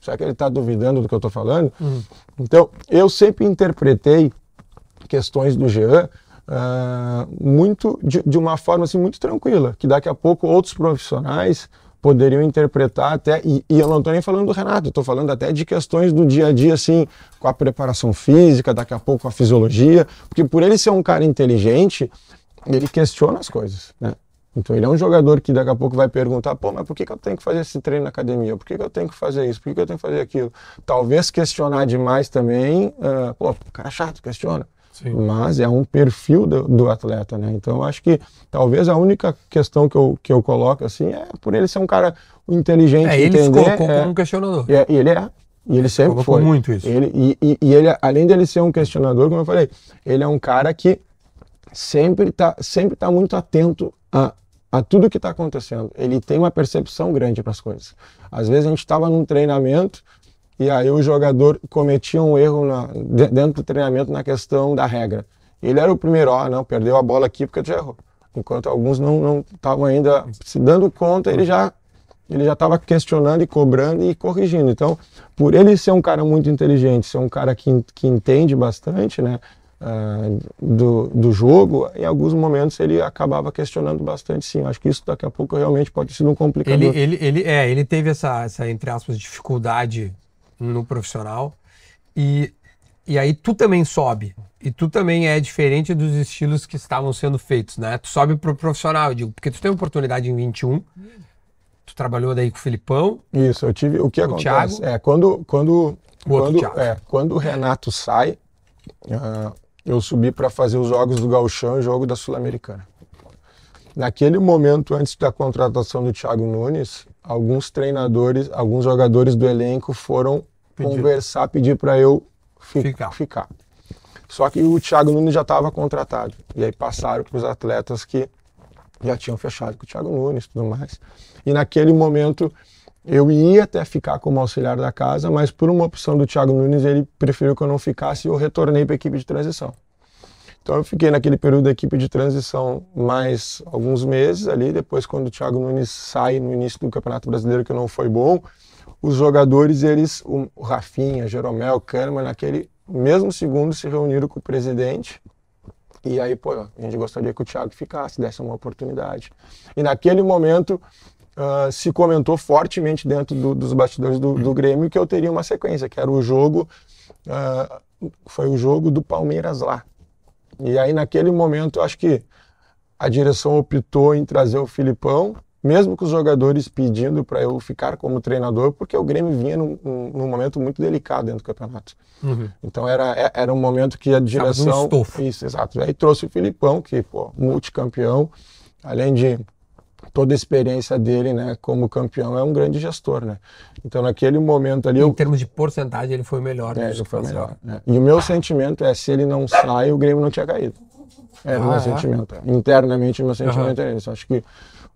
Será que ele está duvidando do que eu estou falando? Uhum. Então, eu sempre interpretei questões do Jean uh, muito de, de, uma forma assim muito tranquila, que daqui a pouco outros profissionais poderiam interpretar até, e, e eu não estou nem falando do Renato, estou falando até de questões do dia a dia, assim, com a preparação física, daqui a pouco a fisiologia, porque por ele ser um cara inteligente, ele questiona as coisas, né? Então ele é um jogador que daqui a pouco vai perguntar, pô, mas por que, que eu tenho que fazer esse treino na academia? Por que, que eu tenho que fazer isso? Por que, que eu tenho que fazer aquilo? Talvez questionar demais também, uh, pô, cara é chato, questiona. Sim. Mas é um perfil do, do, atleta, né? Então acho que talvez a única questão que eu, que eu coloco assim é por ele ser um cara inteligente. É, ele entender, colocou é, como um questionador. É, e ele é. E ele sempre colocou foi. muito isso. Ele, e, e, e ele, além dele ser um questionador, como eu falei, ele é um cara que sempre está sempre tá muito atento a, a tudo que está acontecendo. Ele tem uma percepção grande para as coisas. Às vezes a gente estava num treinamento e aí o jogador cometia um erro na, dentro do treinamento na questão da regra. Ele era o primeiro, ó, não, perdeu a bola aqui porque já errou. Enquanto alguns não estavam ainda se dando conta, ele já ele já estava questionando e cobrando e corrigindo. Então, por ele ser um cara muito inteligente, ser um cara que, que entende bastante, né, uh, do, do jogo, em alguns momentos ele acabava questionando bastante, sim. Acho que isso daqui a pouco realmente pode ser um complicador. Ele, ele, ele, é, ele teve essa, essa, entre aspas, dificuldade no profissional. E, e aí tu também sobe. E tu também é diferente dos estilos que estavam sendo feitos, né? Tu sobe pro profissional, eu digo, porque tu tem oportunidade em 21. Tu trabalhou daí com o Filipão. Isso, eu tive. O que o acontece? Thiago, é, quando, quando, quando, é, quando o Renato sai, uh, eu subi para fazer os jogos do Gauchão e o jogo da Sul-Americana. Naquele momento, antes da contratação do Thiago Nunes, alguns treinadores, alguns jogadores do elenco foram conversar, pedir para eu fi ficar. ficar. Só que o Thiago Nunes já estava contratado. E aí passaram para os atletas que já tinham fechado com o Thiago Nunes e tudo mais. E naquele momento eu ia até ficar como auxiliar da casa, mas por uma opção do Thiago Nunes, ele preferiu que eu não ficasse e eu retornei para a equipe de transição. Então eu fiquei naquele período da equipe de transição mais alguns meses ali, depois quando o Thiago Nunes sai no início do Campeonato Brasileiro que não foi bom, os jogadores, eles, o Rafinha, Jeromel, Kahneman, naquele mesmo segundo se reuniram com o presidente e aí, pô, a gente gostaria que o Thiago ficasse, desse uma oportunidade. E naquele momento uh, se comentou fortemente dentro do, dos bastidores do, do, Grêmio que eu teria uma sequência, que era o jogo, uh, foi o jogo do Palmeiras lá. E aí, naquele momento, eu acho que a direção optou em trazer o Filipão, mesmo com os jogadores pedindo para eu ficar como treinador, porque o Grêmio vinha num, num momento muito delicado dentro do campeonato. Uhum. Então era, é, era um momento que a direção. Isso, exato. Aí trouxe o Filipão, que, pô, multicampeão, além de toda a experiência dele, né, como campeão, é um grande gestor, né? Então naquele momento ali... Em eu... termos de porcentagem ele foi melhor. É, ele foi melhor. Né? E o meu sentimento é, se ele não sai, o Grêmio não tinha caído. Era ah, o meu é? sentimento. Internamente o meu sentimento uhum. é esse. Acho que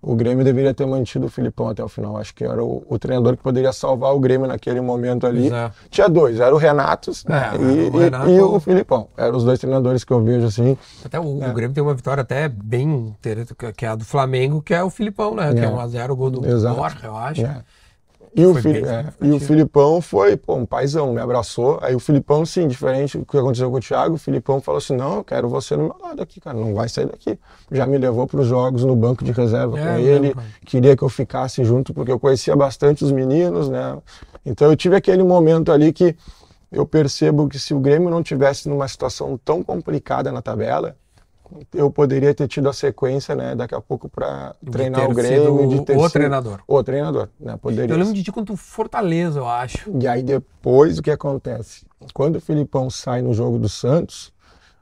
o Grêmio deveria ter mantido o Filipão até o final. Acho que era o, o treinador que poderia salvar o Grêmio naquele momento ali. É. Tinha dois, era o Renato, é, e, o Renato... e, o Filipão. Eram os dois treinadores que eu vejo assim. Até o, é. o, Grêmio tem uma vitória até bem que é a do Flamengo, que é o Filipão, né? Que é 1x0 é. o gol do Borja, eu acho. E o, Fili é, e o Filipão foi, pô, um paizão, me abraçou. Aí o Filipão, sim, diferente do que aconteceu com o Thiago, o Filipão falou assim: não, eu quero você no meu lado aqui, cara, não vai sair daqui. Já me levou para os jogos no banco de reserva é, com ele, queria que eu ficasse junto, porque eu conhecia bastante os meninos, né? Então eu tive aquele momento ali que eu percebo que se o Grêmio não tivesse numa situação tão complicada na tabela, eu poderia ter tido a sequência, né, daqui a pouco para treinar o Grêmio, de ter o sido treinador. O treinador, né, poderia. Eu lembro de ti contra o Fortaleza, eu acho. E aí depois o que acontece? Quando o Filipão sai no jogo do Santos,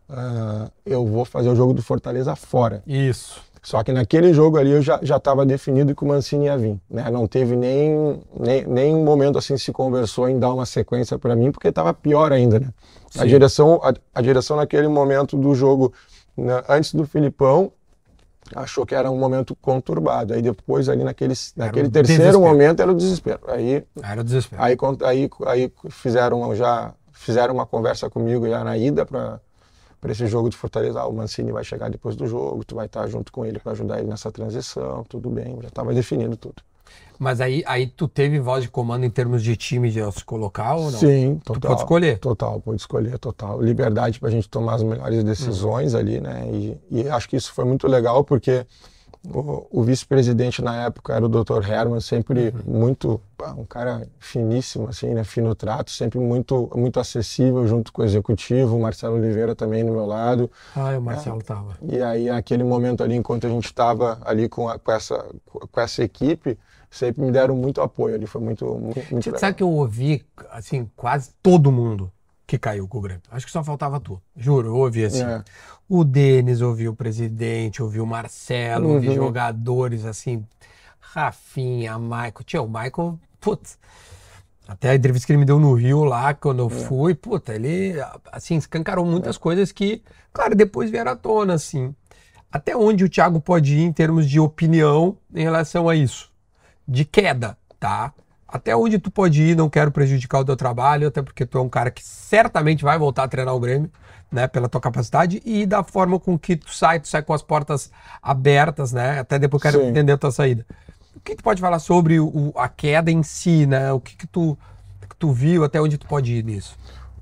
uh, eu vou fazer o jogo do Fortaleza fora. Isso. Só que naquele jogo ali eu já estava definido que o Mancini ia vir. Né? Não teve nem, nem, nem um momento assim se conversou em dar uma sequência para mim, porque estava pior ainda. Né? A, direção, a, a direção naquele momento do jogo né, antes do Filipão, achou que era um momento conturbado. Aí depois, ali naquele, naquele terceiro desespero. momento, era o desespero. Aí, era o desespero. Aí, aí, aí fizeram já fizeram uma conversa comigo já na ida para para esse jogo de Fortaleza. Ah, o Mancini vai chegar depois do jogo, tu vai estar junto com ele para ajudar ele nessa transição, tudo bem, já estava definido tudo. Mas aí, aí tu teve voz de comando em termos de time de se colocar ou não? Sim, total. Tu pode escolher? Total, pode escolher, total. Liberdade para a gente tomar as melhores decisões hum. ali, né? E, e acho que isso foi muito legal porque o, o vice-presidente na época era o Dr. Herman, sempre uhum. muito um cara finíssimo assim, né, fino trato, sempre muito muito acessível junto com o executivo, o Marcelo Oliveira também no meu lado. Ah, o Marcelo estava. É, e aí naquele momento ali enquanto a gente estava ali com, a, com essa com essa equipe, sempre me deram muito apoio ali, foi muito muito, muito Você legal. sabe que eu ouvi assim quase todo mundo que caiu com o Grêmio. Acho que só faltava tu. Juro, eu ouvi assim. É. O Denis ouviu o presidente, ouviu o Marcelo, uhum. ouvi jogadores assim. Rafinha, Michael. Tio, o Michael, putz. Até a entrevista que ele me deu no Rio lá, quando eu é. fui, puta, ele, assim, escancarou muitas é. coisas que, claro, depois vieram à tona, assim. Até onde o Thiago pode ir em termos de opinião em relação a isso? De queda, tá? até onde tu pode ir, não quero prejudicar o teu trabalho, até porque tu é um cara que certamente vai voltar a treinar o Grêmio, né, pela tua capacidade e da forma com que tu sai, tu sai com as portas abertas, né, até depois quero Sim. entender a tua saída. O que tu pode falar sobre o, a queda em si, né, o que que tu, que tu viu, até onde tu pode ir nisso?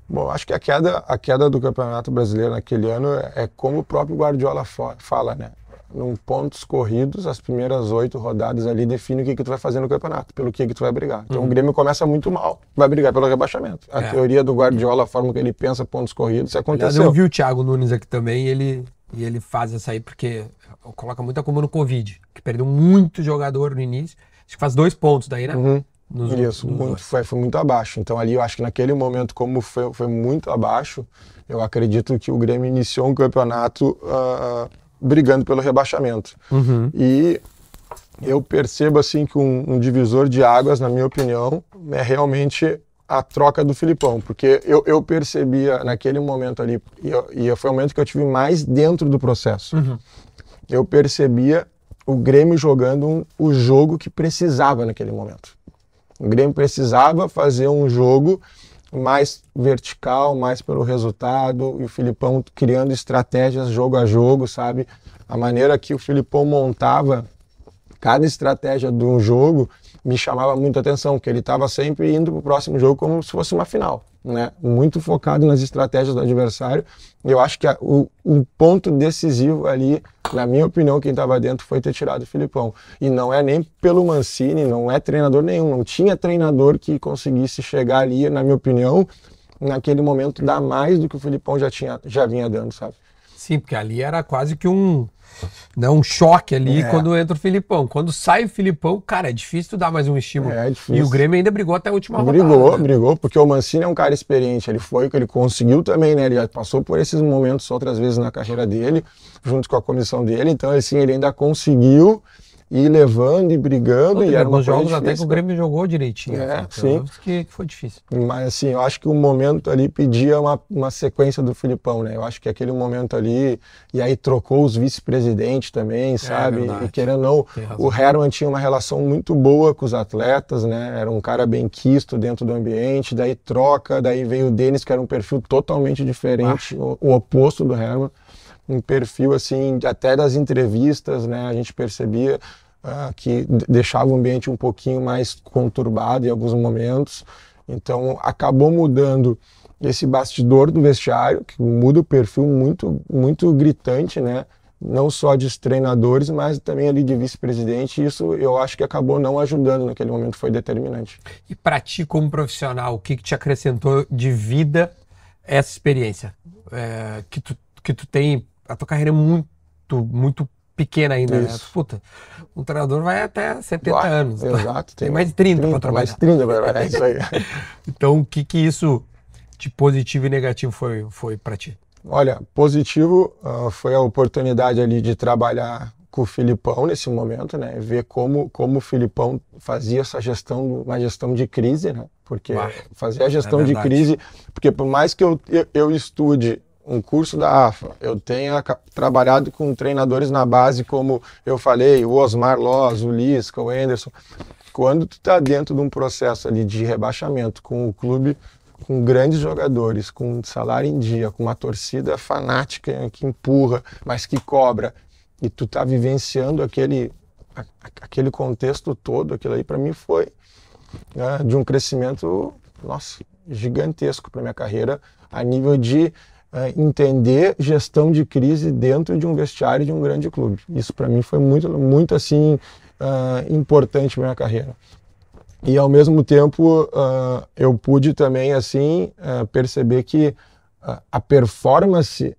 Bom, acho que a queda, a queda do Campeonato Brasileiro naquele ano é, é como o próprio Guardiola fala, né, num pontos corridos, as primeiras oito rodadas ali define o que, que tu vai fazer no campeonato, pelo que, que tu vai brigar. Então uhum. o Grêmio começa muito mal, vai brigar pelo rebaixamento. A é. teoria do Guardiola, a forma que ele pensa pontos corridos, isso aconteceu. Aliás, eu vi o Thiago Nunes aqui também e ele, e ele faz essa aí porque coloca muita culpa no Covid, que perdeu muito jogador no início. Acho que faz dois pontos daí, né? Uhum. Nos Isso, nos muito, foi, foi, muito abaixo. Então ali eu acho que naquele momento, como foi, foi muito abaixo, eu acredito que o Grêmio iniciou um campeonato uh, brigando pelo rebaixamento. Uhum. E eu percebo assim que um, um, divisor de águas, na minha opinião, é realmente a troca do Filipão, porque eu, eu percebia naquele momento ali, e, eu, e, foi o momento que eu tive mais dentro do processo, uhum. eu percebia o Grêmio jogando um, o jogo que precisava naquele momento. O Grêmio precisava fazer um jogo mais vertical, mais pelo resultado, e o Filipão criando estratégias jogo a jogo, sabe? A maneira que o Filipão montava cada estratégia de um jogo me chamava muita atenção, porque ele estava sempre indo para o próximo jogo como se fosse uma final, né? Muito focado nas estratégias do adversário. Eu acho que a, o, o ponto decisivo ali, na minha opinião, quem estava dentro foi ter tirado o Filipão. E não é nem pelo Mancini, não é treinador nenhum, não tinha treinador que conseguisse chegar ali, na minha opinião, naquele momento dar mais do que o Filipão já tinha, já vinha dando, sabe? Sim, porque ali era quase que um né, um choque ali é. quando entra o Filipão. Quando sai o Filipão, cara, é difícil tu dar mais um estímulo. É, é difícil. E o Grêmio ainda brigou até a última brigou, rodada. Brigou, né? brigou, porque o Mancini é um cara experiente. Ele foi o que ele conseguiu também, né? Ele já passou por esses momentos outras vezes na carreira dele, junto com a comissão dele. Então, assim, ele ainda conseguiu ir levando e brigando. e era jogos até que o Grêmio jogou direitinho. É, sim. Que, que foi difícil. Mas assim, eu acho que o momento ali pedia uma, uma sequência do Filipão, né? Eu acho que aquele momento ali, e aí trocou os vice-presidentes também, é sabe? É, e querendo ou não, o Herman tinha uma relação muito boa com os atletas, né? Era um cara bem quisto dentro do ambiente, daí troca, daí veio o Denis, que era um perfil totalmente diferente, o, o oposto do Herman um perfil assim, até das entrevistas, né? A gente percebia uh, que deixava o ambiente um pouquinho mais conturbado em alguns momentos. Então acabou mudando esse bastidor do vestiário, que muda o perfil muito, muito gritante, né? Não só de treinadores, mas também ali de vice-presidente. Isso eu acho que acabou não ajudando naquele momento, foi determinante. E para ti, como profissional, o que, que te acrescentou de vida essa experiência é, que, tu, que tu tem a tua carreira é muito, muito pequena ainda, né? Puta, um treinador vai até 70 Uau, anos. Exato. Tem, tem mais de 30, 30 para trabalhar. Mais 30 para trabalhar, é isso aí. [laughs] então, o que que isso de positivo e negativo foi, foi para ti? Olha, positivo uh, foi a oportunidade ali de trabalhar com o Filipão nesse momento, né? Ver como, como o Filipão fazia essa gestão, uma gestão de crise, né? Porque fazer a gestão é de crise, porque por mais que eu, eu, eu estude um curso da AFA, eu tenha trabalhado com treinadores na base, como eu falei, o Osmar Loz, o Lisca, o Anderson. Quando tu está dentro de um processo ali de rebaixamento com o clube com grandes jogadores, com salário em dia, com uma torcida fanática que empurra, mas que cobra, e tu tá vivenciando aquele aquele contexto todo, aquilo aí para mim foi né, de um crescimento, nossa, gigantesco para minha carreira a nível de uh, entender gestão de crise dentro de um vestiário de um grande clube. Isso para mim foi muito, muito assim uh, importante para minha carreira e ao mesmo tempo uh, eu pude também assim perceber que a performance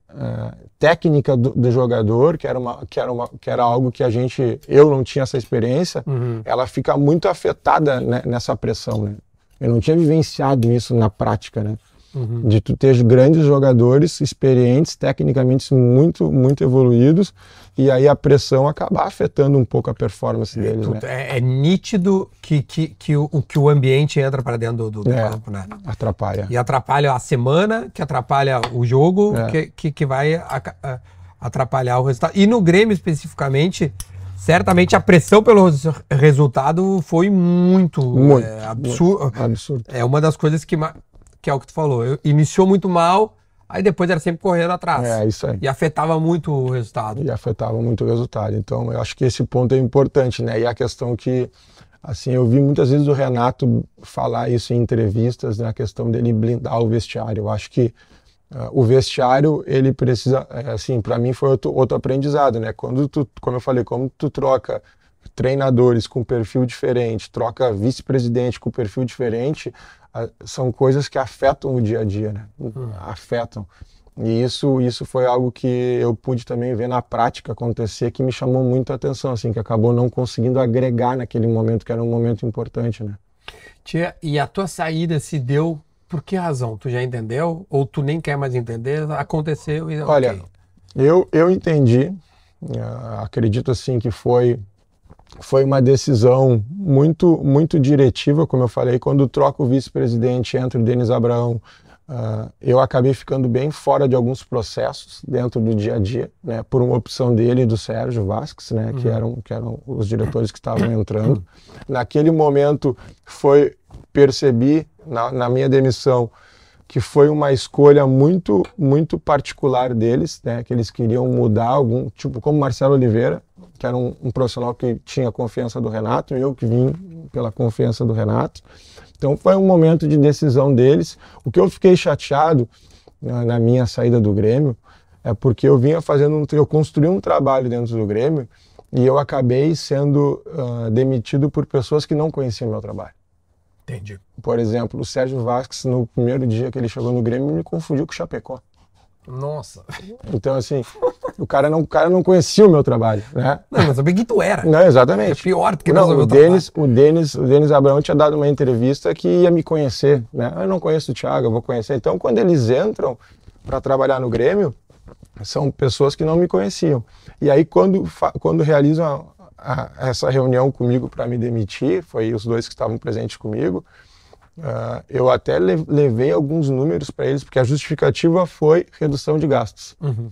técnica do, do, jogador que era uma que era uma que era algo que a gente eu não tinha essa experiência uhum. ela fica muito afetada né, nessa pressão né? eu não tinha vivenciado isso na prática né uhum. de tu ter grandes jogadores experientes tecnicamente muito muito evoluídos e aí a pressão acabar afetando um pouco a performance deles. Né? É, é, nítido que, que, que, o, que o ambiente entra para dentro do, do é, campo, né? Atrapalha. E atrapalha a semana, que atrapalha o jogo, é. que, que, que, vai atrapalhar o resultado. E no Grêmio especificamente, certamente a pressão pelo resultado foi muito, muito é, absurdo. É uma das coisas que, que é o que tu falou. Iniciou muito mal Aí depois era sempre correndo atrás. É, isso aí. E afetava muito o resultado. E afetava muito o resultado. Então, eu acho que esse ponto é importante, né? E a questão que, assim, eu vi muitas vezes o Renato falar isso em entrevistas, né? A questão dele blindar o vestiário. Eu acho que uh, o vestiário, ele precisa, é, assim, para mim foi outro, outro aprendizado, né? Quando tu, como eu falei, como tu troca treinadores com perfil diferente, troca vice-presidente com perfil diferente, são coisas que afetam o dia a dia, né? Uhum. Afetam. E isso, isso foi algo que eu pude também ver na prática acontecer, que me chamou muito a atenção, assim, que acabou não conseguindo agregar naquele momento, que era um momento importante, né? Tia, e a tua saída se deu por que razão? Tu já entendeu? Ou tu nem quer mais entender? Aconteceu e... Olha, okay. eu, eu entendi, uh, acredito assim que foi foi uma decisão muito muito diretiva, como eu falei, quando troca o vice-presidente, entra o Denis Abraão, uh, eu acabei ficando bem fora de alguns processos dentro do dia a dia, né, por uma opção dele e do Sérgio Vasques, né, uhum. que, eram, que eram os diretores que estavam entrando. Naquele momento, foi percebi na, na minha demissão que foi uma escolha muito muito particular deles, né, que eles queriam mudar algum, tipo como Marcelo Oliveira, que era um, um, profissional que tinha confiança do Renato, e eu que vim pela confiança do Renato. Então foi um momento de decisão deles. O que eu fiquei chateado na, na minha saída do Grêmio é porque eu vinha fazendo um, eu construí um trabalho dentro do Grêmio e eu acabei sendo uh, demitido por pessoas que não conheciam meu trabalho. Entendi. Por exemplo, o Sérgio Vasques, no primeiro dia que ele chegou no Grêmio, me confundiu com o Chapecó. Nossa. Então, assim, o cara não, o cara não conhecia o meu trabalho, né? Não, mas sabia quem tu era. Não, exatamente. É pior do que não, o Denis, o Denis, o Denis Abraão tinha dado uma entrevista que ia me conhecer, né? Eu não conheço o Thiago, eu vou conhecer. Então, quando eles entram para trabalhar no Grêmio, são pessoas que não me conheciam. E aí, quando, quando realizam a, essa reunião comigo para me demitir, foi os dois que estavam presentes comigo. Uh, eu até levei alguns números para eles, porque a justificativa foi redução de gastos. Uhum.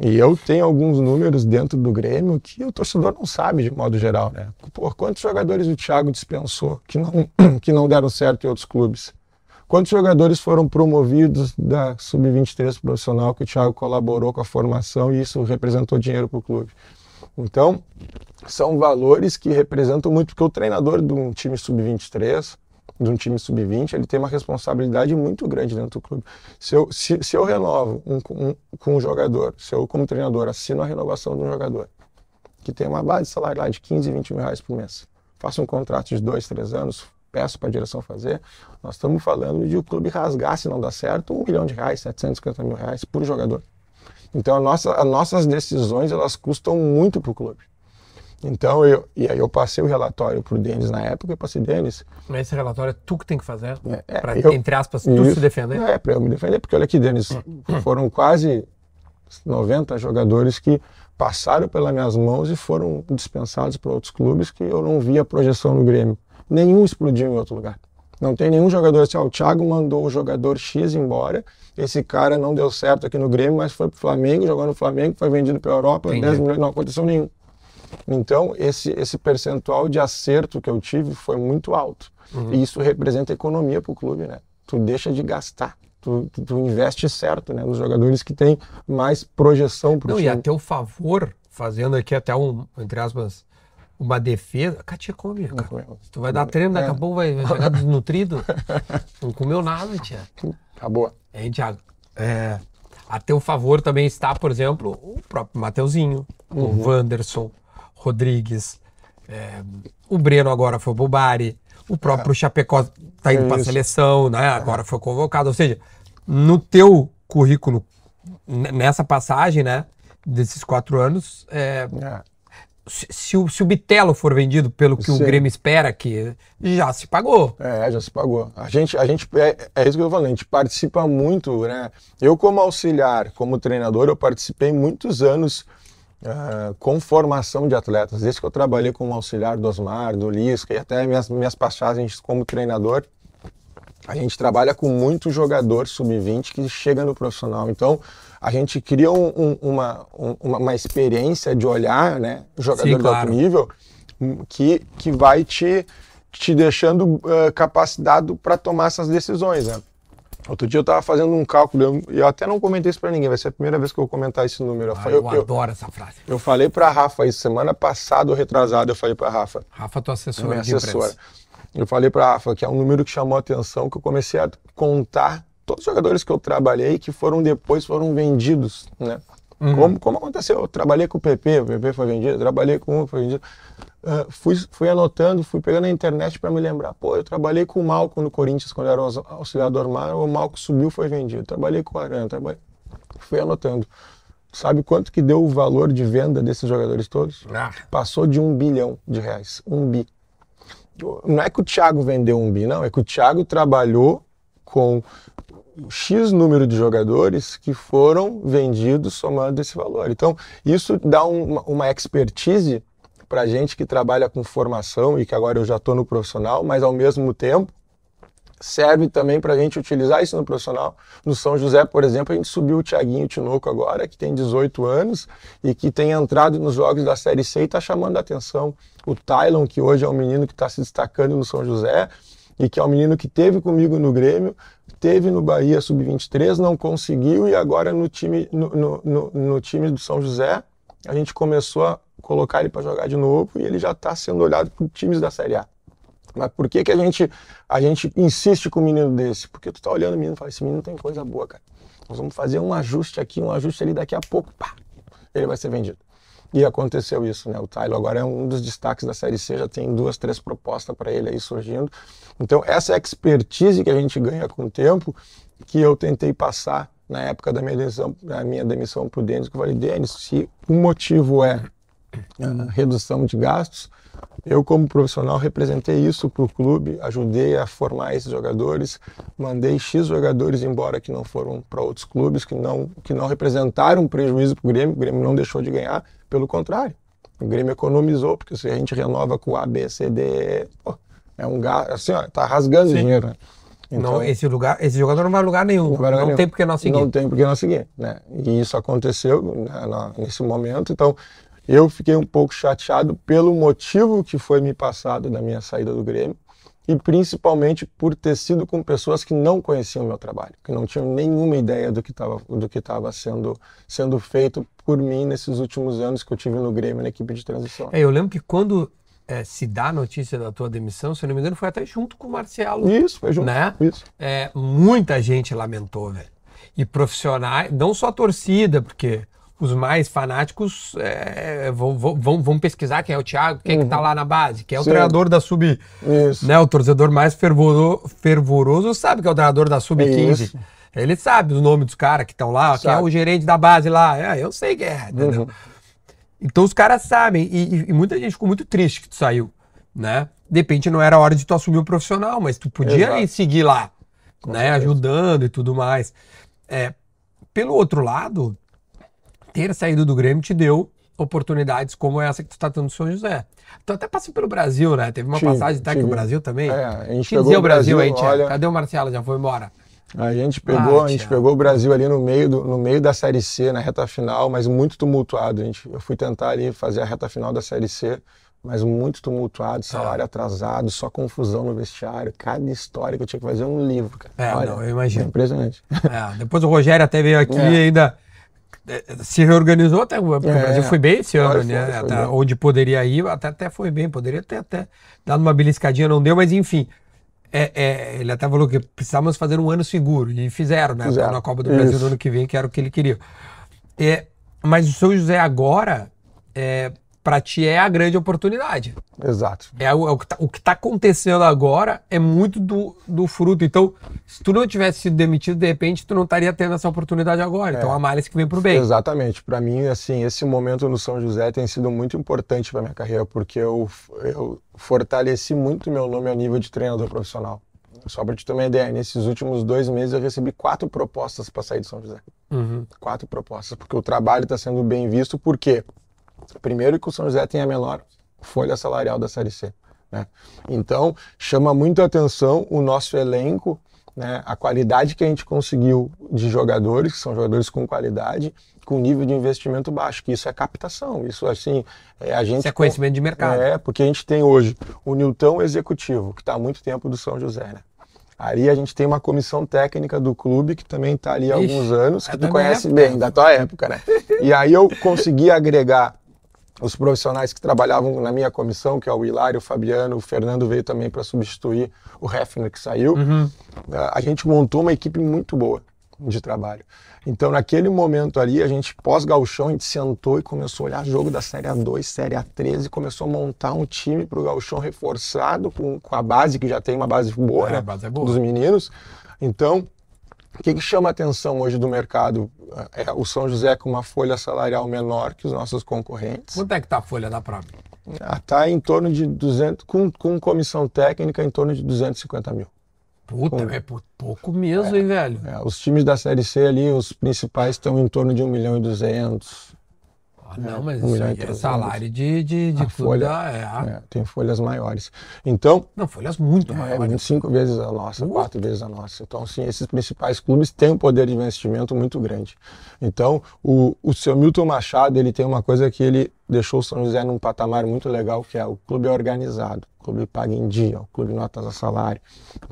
E eu tenho alguns números dentro do Grêmio que o torcedor não sabe de modo geral, né? Por quantos jogadores o Thiago dispensou que não, [clears throat] que não deram certo em outros clubes? Quantos jogadores foram promovidos da sub-23 profissional que o Thiago colaborou com a formação e isso representou dinheiro para o clube? Então, são valores que representam muito, porque o treinador de um time sub-23, de um time sub-20, ele tem uma responsabilidade muito grande dentro do clube. Se eu, se, se eu renovo um, um, com um jogador, se eu, como treinador, assino a renovação de um jogador, que tem uma base salarial de 15, 20 mil reais por mês, faço um contrato de dois, três anos, peço para a direção fazer, nós estamos falando de o clube rasgar, se não dá certo, um milhão de reais, 750 mil reais por jogador. Então, a nossa, as nossas decisões, elas custam muito para o clube. Então, eu, e aí eu passei o relatório para o Denis na época, eu passei, Denis... Mas esse relatório é tu que tem que fazer? É, é para, entre aspas, tu isso, se defender? É, para eu me defender, porque olha aqui, Denis, foram quase 90 jogadores que passaram pelas minhas mãos e foram dispensados para outros clubes que eu não via projeção no Grêmio. Nenhum explodiu em outro lugar. Não tem nenhum jogador assim, ó, o Thiago mandou o jogador X embora, esse cara não deu certo aqui no Grêmio, mas foi pro Flamengo, jogou no Flamengo, foi vendido para a Europa, Entendi. 10 milhões, não aconteceu nenhum. Então, esse, esse percentual de acerto que eu tive foi muito alto. Uhum. E isso representa economia para o clube, né? Tu deixa de gastar. Tu, tu, tu, investe certo, né? Nos jogadores que têm mais projeção para o time. E a teu favor, fazendo aqui até um, entre aspas, uma defesa. Katia come, cara. Tu vai dar treino, daqui a é. pouco vai, vai chegar [laughs] desnutrido. Não comeu nada, tia. Acabou. Hein, Thiago? É, a teu favor também está, por exemplo, o próprio Mateuzinho, uhum. o Wanderson, Rodrigues, é, o Breno agora foi pro Bari, o próprio é. Chapecó tá indo é para a seleção, né? Agora foi convocado. Ou seja, no teu currículo, nessa passagem, né? Desses quatro anos, é, é se, o, se o Bitelo for vendido pelo que Sim. o Grêmio espera, que já se pagou. É, já se pagou. A gente, a gente é, é isso que eu falei, a gente participa muito, né? Eu, como auxiliar, como treinador, eu participei muitos anos uh, com formação de atletas. Desde que eu trabalhei como auxiliar do Osmar, do Lisca e até minhas, minhas passagens como treinador, a gente trabalha com muito jogador sub-20 que chega no profissional. Então, a gente cria um, um, uma, um, uma, experiência de olhar, né, jogador Sim, claro. de alto nível, hum, que, que vai te, te deixando uh, capacitado para tomar essas decisões, né? Outro dia eu estava fazendo um cálculo, e eu, até não comentei isso para ninguém, vai ser a primeira vez que eu vou comentar esse número. Ah, eu, eu, adoro essa frase. Eu falei para Rafa, isso, semana passada ou retrasada, eu falei para Rafa. Rafa, tua assessora. Minha assessora. Eu falei para Rafa que é um número que chamou a atenção, que eu comecei a contar todos os jogadores que eu trabalhei que foram depois foram vendidos, né? Uhum. Como, como aconteceu? Eu trabalhei com o PP, o PP foi vendido, trabalhei com um, foi vendido. Uh, fui, fui anotando, fui pegando na internet para me lembrar. Pô, eu trabalhei com o Malco no Corinthians quando era auxiliar do armário, o Malco subiu foi vendido. Trabalhei com o Arana, trabalhei... fui anotando. Sabe quanto que deu o valor de venda desses jogadores todos? Ah. Passou de um bilhão de reais. Um bi. Não é que o Thiago vendeu um bi, não. É que o Thiago trabalhou com X número de jogadores que foram vendidos somando esse valor. Então, isso dá um, uma expertise para gente que trabalha com formação e que agora eu já estou no profissional, mas ao mesmo tempo serve também para a gente utilizar isso no profissional. No São José, por exemplo, a gente subiu o Thiaguinho Tinoco agora, que tem 18 anos e que tem entrado nos jogos da Série C e está chamando a atenção. O Tylon, que hoje é um menino que está se destacando no São José e que é um menino que teve comigo no Grêmio, teve no Bahia Sub-23, não conseguiu e agora no time, no, no, no, time do São José a gente começou a colocar ele para jogar de novo e ele já está sendo olhado por times da Série A. Mas por que, que a, gente, a gente insiste com um menino desse? Porque tu tá olhando o menino e fala, esse menino tem coisa boa, cara. Nós vamos fazer um ajuste aqui, um ajuste ali, daqui a pouco, pá, ele vai ser vendido. E aconteceu isso, né? O Tyler agora é um dos destaques da Série C, já tem duas, três propostas para ele aí surgindo. Então, essa expertise que a gente ganha com o tempo, que eu tentei passar na época da minha demissão, da minha demissão para o Denis, que eu falei, Denis, se o motivo é a redução de gastos, eu como profissional representei isso para o clube, ajudei a formar esses jogadores, mandei X jogadores embora que não foram para outros clubes, que não, que não representaram prejuízo para o Grêmio, o Grêmio não deixou de ganhar, pelo contrário, o Grêmio economizou, porque se a gente renova com A, B, C, D, pô, é um gasto, assim, ó, tá rasgando Sim. dinheiro. Né? Então, não, esse, lugar, esse jogador não vai lugar nenhum. Não, não nenhum. tem porque não seguir. Não tem porque não seguir. Né? E isso aconteceu né, nesse momento. Então, eu fiquei um pouco chateado pelo motivo que foi me passado da minha saída do Grêmio e principalmente por ter sido com pessoas que não conheciam o meu trabalho, que não tinham nenhuma ideia do que estava do que estava sendo sendo feito por mim nesses últimos anos que eu tive no Grêmio na equipe de transição. É, eu lembro que quando é, se dá a notícia da tua demissão, se eu não me engano, foi até junto com o Marcelo. Isso, foi junto. Né? Isso. É, muita gente lamentou, velho. E profissionais, não só a torcida, porque os mais fanáticos é, vão, vão, vão pesquisar quem é o Thiago, quem uhum. é que tá uhum. lá na base, quem é o Sim. treinador da Sub. Isso. Né, o torcedor mais fervoroso, fervoroso sabe que é o treinador da Sub-15. Ele sabe os nomes dos caras que estão lá, sabe. quem é o gerente da base lá. É, eu sei quem é, entendeu? Uhum. Então os caras sabem, e, e, muita gente ficou muito triste que tu saiu, né? De repente não era hora de tu assumir o profissional, mas tu podia ir seguir lá, Com né? Certeza. Ajudando e tudo mais. É, pelo outro lado, ter saído do Grêmio te deu oportunidades como essa que tu está tendo no São José. Tu até passou pelo Brasil, né? Teve uma passagem até que o Brasil também. É, a gente pegou o Brasil, aí, olha... Cadê o Marcelo? Já foi embora. A gente pegou, ah, a gente pegou o Brasil ali no meio, do, no meio da Série C, na reta final, mas muito tumultuado. A gente, eu fui tentar ali fazer a reta final da Série C, mas muito tumultuado, salário ah. atrasado, só confusão no vestiário. Cada história que eu tinha que fazer um livro, cara. É, Olha, não, eu imagino. É impressionante. [laughs] É, depois o Rogério até veio aqui é. e ainda é, se reorganizou até o Brasil foi bem esse ano, foi, né? Foi, foi onde poderia ir, até, até foi bem, poderia ter até dado uma beliscadinha, não deu, mas enfim. É, é, ele até falou que precisávamos fazer um ano seguro, e fizeram, né? Fizeram. Na Copa do Brasil Isso. no ano que vem, que era o que ele queria. É, mas o São José agora, é, para ti é a grande oportunidade. Exato. É o, é o que está tá acontecendo agora é muito do, do fruto. Então, se tu não tivesse sido demitido, de repente, tu não estaria tendo essa oportunidade agora. É. Então, a malha que vem pro bem. Exatamente. Para mim, assim, esse momento no São José tem sido muito importante para minha carreira, porque eu, eu fortaleci muito meu nome a nível de treinador profissional. Só para te ter uma ideia, nesses últimos dois meses eu recebi quatro propostas para sair de São José. Uhum. Quatro propostas, porque o trabalho está sendo bem visto, por quê? Primeiro que o São José tem a menor folha salarial da Série C. Né? Então, chama muito atenção o nosso elenco, né? a qualidade que a gente conseguiu de jogadores, que são jogadores com qualidade, com nível de investimento baixo, que isso é captação, isso assim, é a gente... Isso é conhecimento de mercado. É, porque a gente tem hoje o Nilton Executivo, que está há muito tempo do São José, né? Aí a gente tem uma comissão técnica do clube que também está ali há Ixi, alguns anos, que é tu conhece época. bem, da tua época, né? E aí eu consegui agregar os profissionais que trabalhavam na minha comissão, que é o Hilário, o Fabiano, o Fernando veio também para substituir o Hefner que saiu. Uhum. A gente montou uma equipe muito boa de trabalho. Então, naquele momento ali, a gente, pós-gauchão, a gente sentou e começou a olhar jogo da Série A2, Série A13, e começou a montar um time para o gauchão reforçado com, com, a base, que já tem uma base boa, é, né, base é boa. dos meninos. Então, o que, que chama a atenção hoje do mercado? É o São José com uma folha salarial menor que os nossos concorrentes. Quanto é que está a folha da? Está ah, em torno de 200, com, com comissão técnica, em torno de 250 mil. Puta, com, é pouco mesmo, é, hein, velho? É, os times da Série C ali, os principais estão em torno de 1 milhão e 200. Ah, não, mas um isso aí é salário de, de, de folha. É, é, tem folhas maiores. Então. Não, folhas muito é, maiores. 25 vezes a nossa, quatro vezes a nossa. Então, sim, esses principais clubes têm um poder de investimento muito grande. Então, o, o seu Milton Machado, ele tem uma coisa que ele deixou o São José num patamar muito legal, que é o clube é organizado clube paga em dia, o clube notas a salário.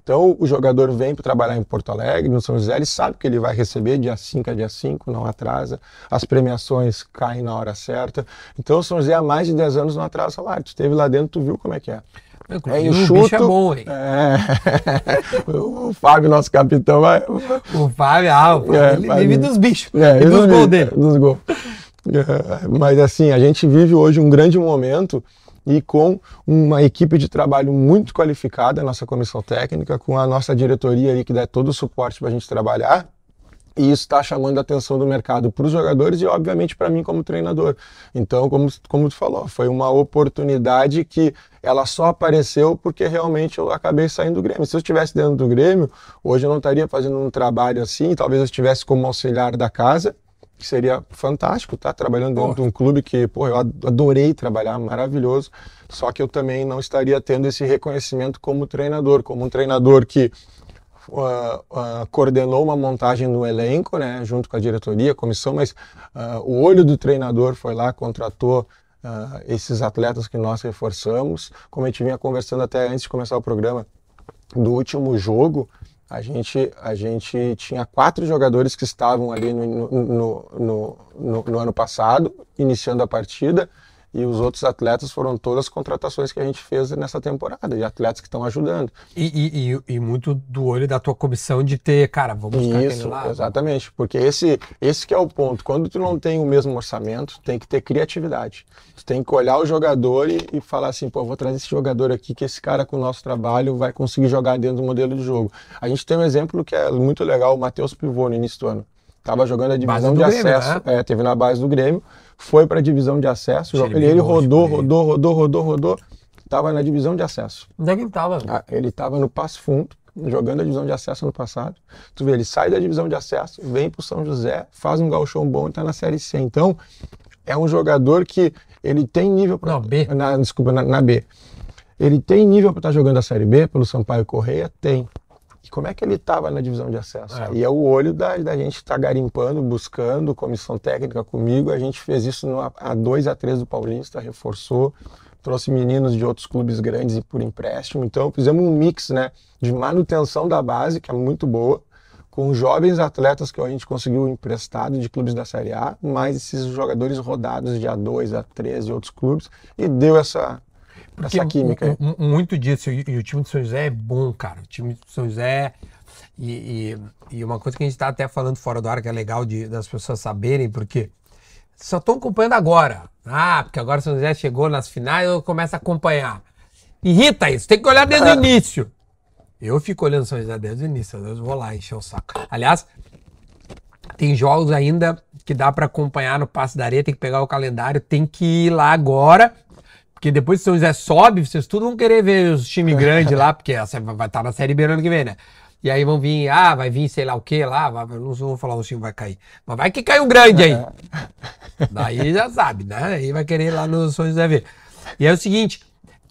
Então o jogador vem para trabalhar em Porto Alegre, no São José, ele sabe que ele vai receber dia 5 a dia 5, não atrasa, as premiações caem na hora certa. Então o São José há mais de 10 anos não atrasa salário. Tu esteve lá dentro, tu viu como é que é. É. O bicho é bom, hein? É. [laughs] o Fábio, nosso capitão, vai. O Fábio, ah, o Fábio, é, ele vive dos bichos. É, e dos gols dele. Dos gols. É, mas assim, a gente vive hoje um grande momento e com uma equipe de trabalho muito qualificada, a nossa comissão técnica, com a nossa diretoria ali que dá todo o suporte para a gente trabalhar. E isso está chamando a atenção do mercado para os jogadores e, obviamente, para mim como treinador. Então, como, como tu falou, foi uma oportunidade que ela só apareceu porque realmente eu acabei saindo do Grêmio. Se eu estivesse dentro do Grêmio, hoje eu não estaria fazendo um trabalho assim, talvez eu estivesse como auxiliar da casa, que seria fantástico, tá? Trabalhando dentro de um clube que, pô, eu adorei trabalhar, maravilhoso. Só que eu também não estaria tendo esse reconhecimento como treinador, como um treinador que uh, uh, coordenou uma montagem no elenco, né, junto com a diretoria, a comissão, mas uh, o olho do treinador foi lá, contratou esses atletas que nós reforçamos. Como a gente vinha conversando até antes de começar o programa, do último jogo, a gente, a gente tinha quatro jogadores que estavam ali no, no, no, no, no ano passado, iniciando a partida, e os outros atletas foram todas as contratações que a gente fez nessa temporada, de atletas que estão ajudando. E, e, e, muito do olho da tua comissão de ter, cara, vamos buscar Isso, lá. exatamente, porque esse, esse que é o ponto. Quando tu não tem o mesmo orçamento, tem que ter criatividade. Tu tem que olhar o jogador e, e falar assim, pô, vou trazer esse jogador aqui, que esse cara com o nosso trabalho vai conseguir jogar dentro do modelo de jogo. A gente tem um exemplo que é muito legal, o Matheus Pivô no início do ano. Tava jogando a divisão de Grêmio, acesso, né? é, teve na base do Grêmio, foi para a divisão de acesso. Ele, ele rodou, rodou, rodou, rodou, rodou. Estava na divisão de acesso. Onde é que ele estava? Ah, ele estava no Passo Fundo, jogando a divisão de acesso no passado. Tu vê, ele sai da divisão de acesso, vem para o São José, faz um galchão bom e está na Série C. Então, é um jogador que ele tem nível para. Não, B. Na, desculpa, na, na B. Ele tem nível para estar jogando a Série B pelo Sampaio Correia? Tem. E como é que ele estava na divisão de acesso? É. E é o olho da, da gente estar garimpando, buscando, comissão técnica comigo. A gente fez isso no A2 a 3 do Paulista, reforçou, trouxe meninos de outros clubes grandes e por empréstimo. Então fizemos um mix né, de manutenção da base, que é muito boa, com jovens atletas que a gente conseguiu emprestado de clubes da Série A, mais esses jogadores rodados de A2, A3 de outros clubes, e deu essa, Porque essa química. muito disso, e, e o time de São José é bom, cara. O time de São José. E, e, e uma coisa que a gente tá até falando fora do ar, que é legal de, das pessoas saberem, porque só estão acompanhando agora. Ah, porque agora o São José chegou nas finais, eu começo a acompanhar. Irrita isso, tem que olhar desde o [laughs] início. Eu fico olhando São José desde o início, às vezes eu vou lá encher o saco. Aliás, tem jogos ainda que dá pra acompanhar no Passe da Areia, tem que pegar o calendário, tem que ir lá agora, porque depois que o São José sobe, vocês tudo vão querer ver os times grandes lá, porque essa vai estar na Série B no ano que vem, né? E aí vão vir, ah, vai vir sei lá o que lá, vai, não vou falar o time vai cair. Mas vai que cai um grande aí. Daí já sabe, né? Aí vai querer ir lá no São José ver. E é o seguinte,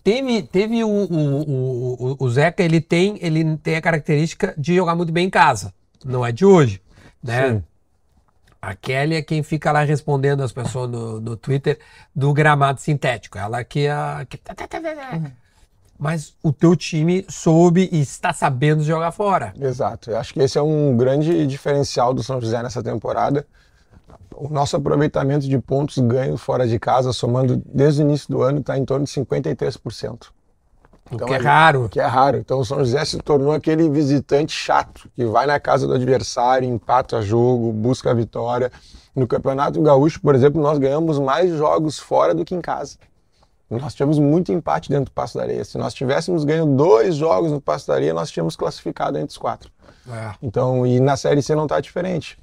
teve, teve o, o, o, o- o Zeca, ele tem, ele tem a característica de jogar muito bem em casa. Não é de hoje, né? Sim. A Kelly é quem fica lá respondendo as pessoas no, no Twitter do gramado sintético. Ela que é a. que- Mas o teu time soube e está sabendo jogar fora. Exato. Eu acho que esse é um grande diferencial do São José nessa temporada. O nosso aproveitamento de pontos ganhos fora de casa, somando desde o início do ano, está em torno de 53%. Então, que é raro. Que é raro. Então o São José se tornou aquele visitante chato, que vai na casa do adversário, empata jogo, busca a vitória. No Campeonato Gaúcho, por exemplo, nós ganhamos mais jogos fora do que em casa. Nós tivemos muito empate dentro do Passo da Areia. Se nós tivéssemos ganho dois jogos no Passo da Areia, nós tínhamos classificado entre os quatro. É. Então, e na Série C não está diferente.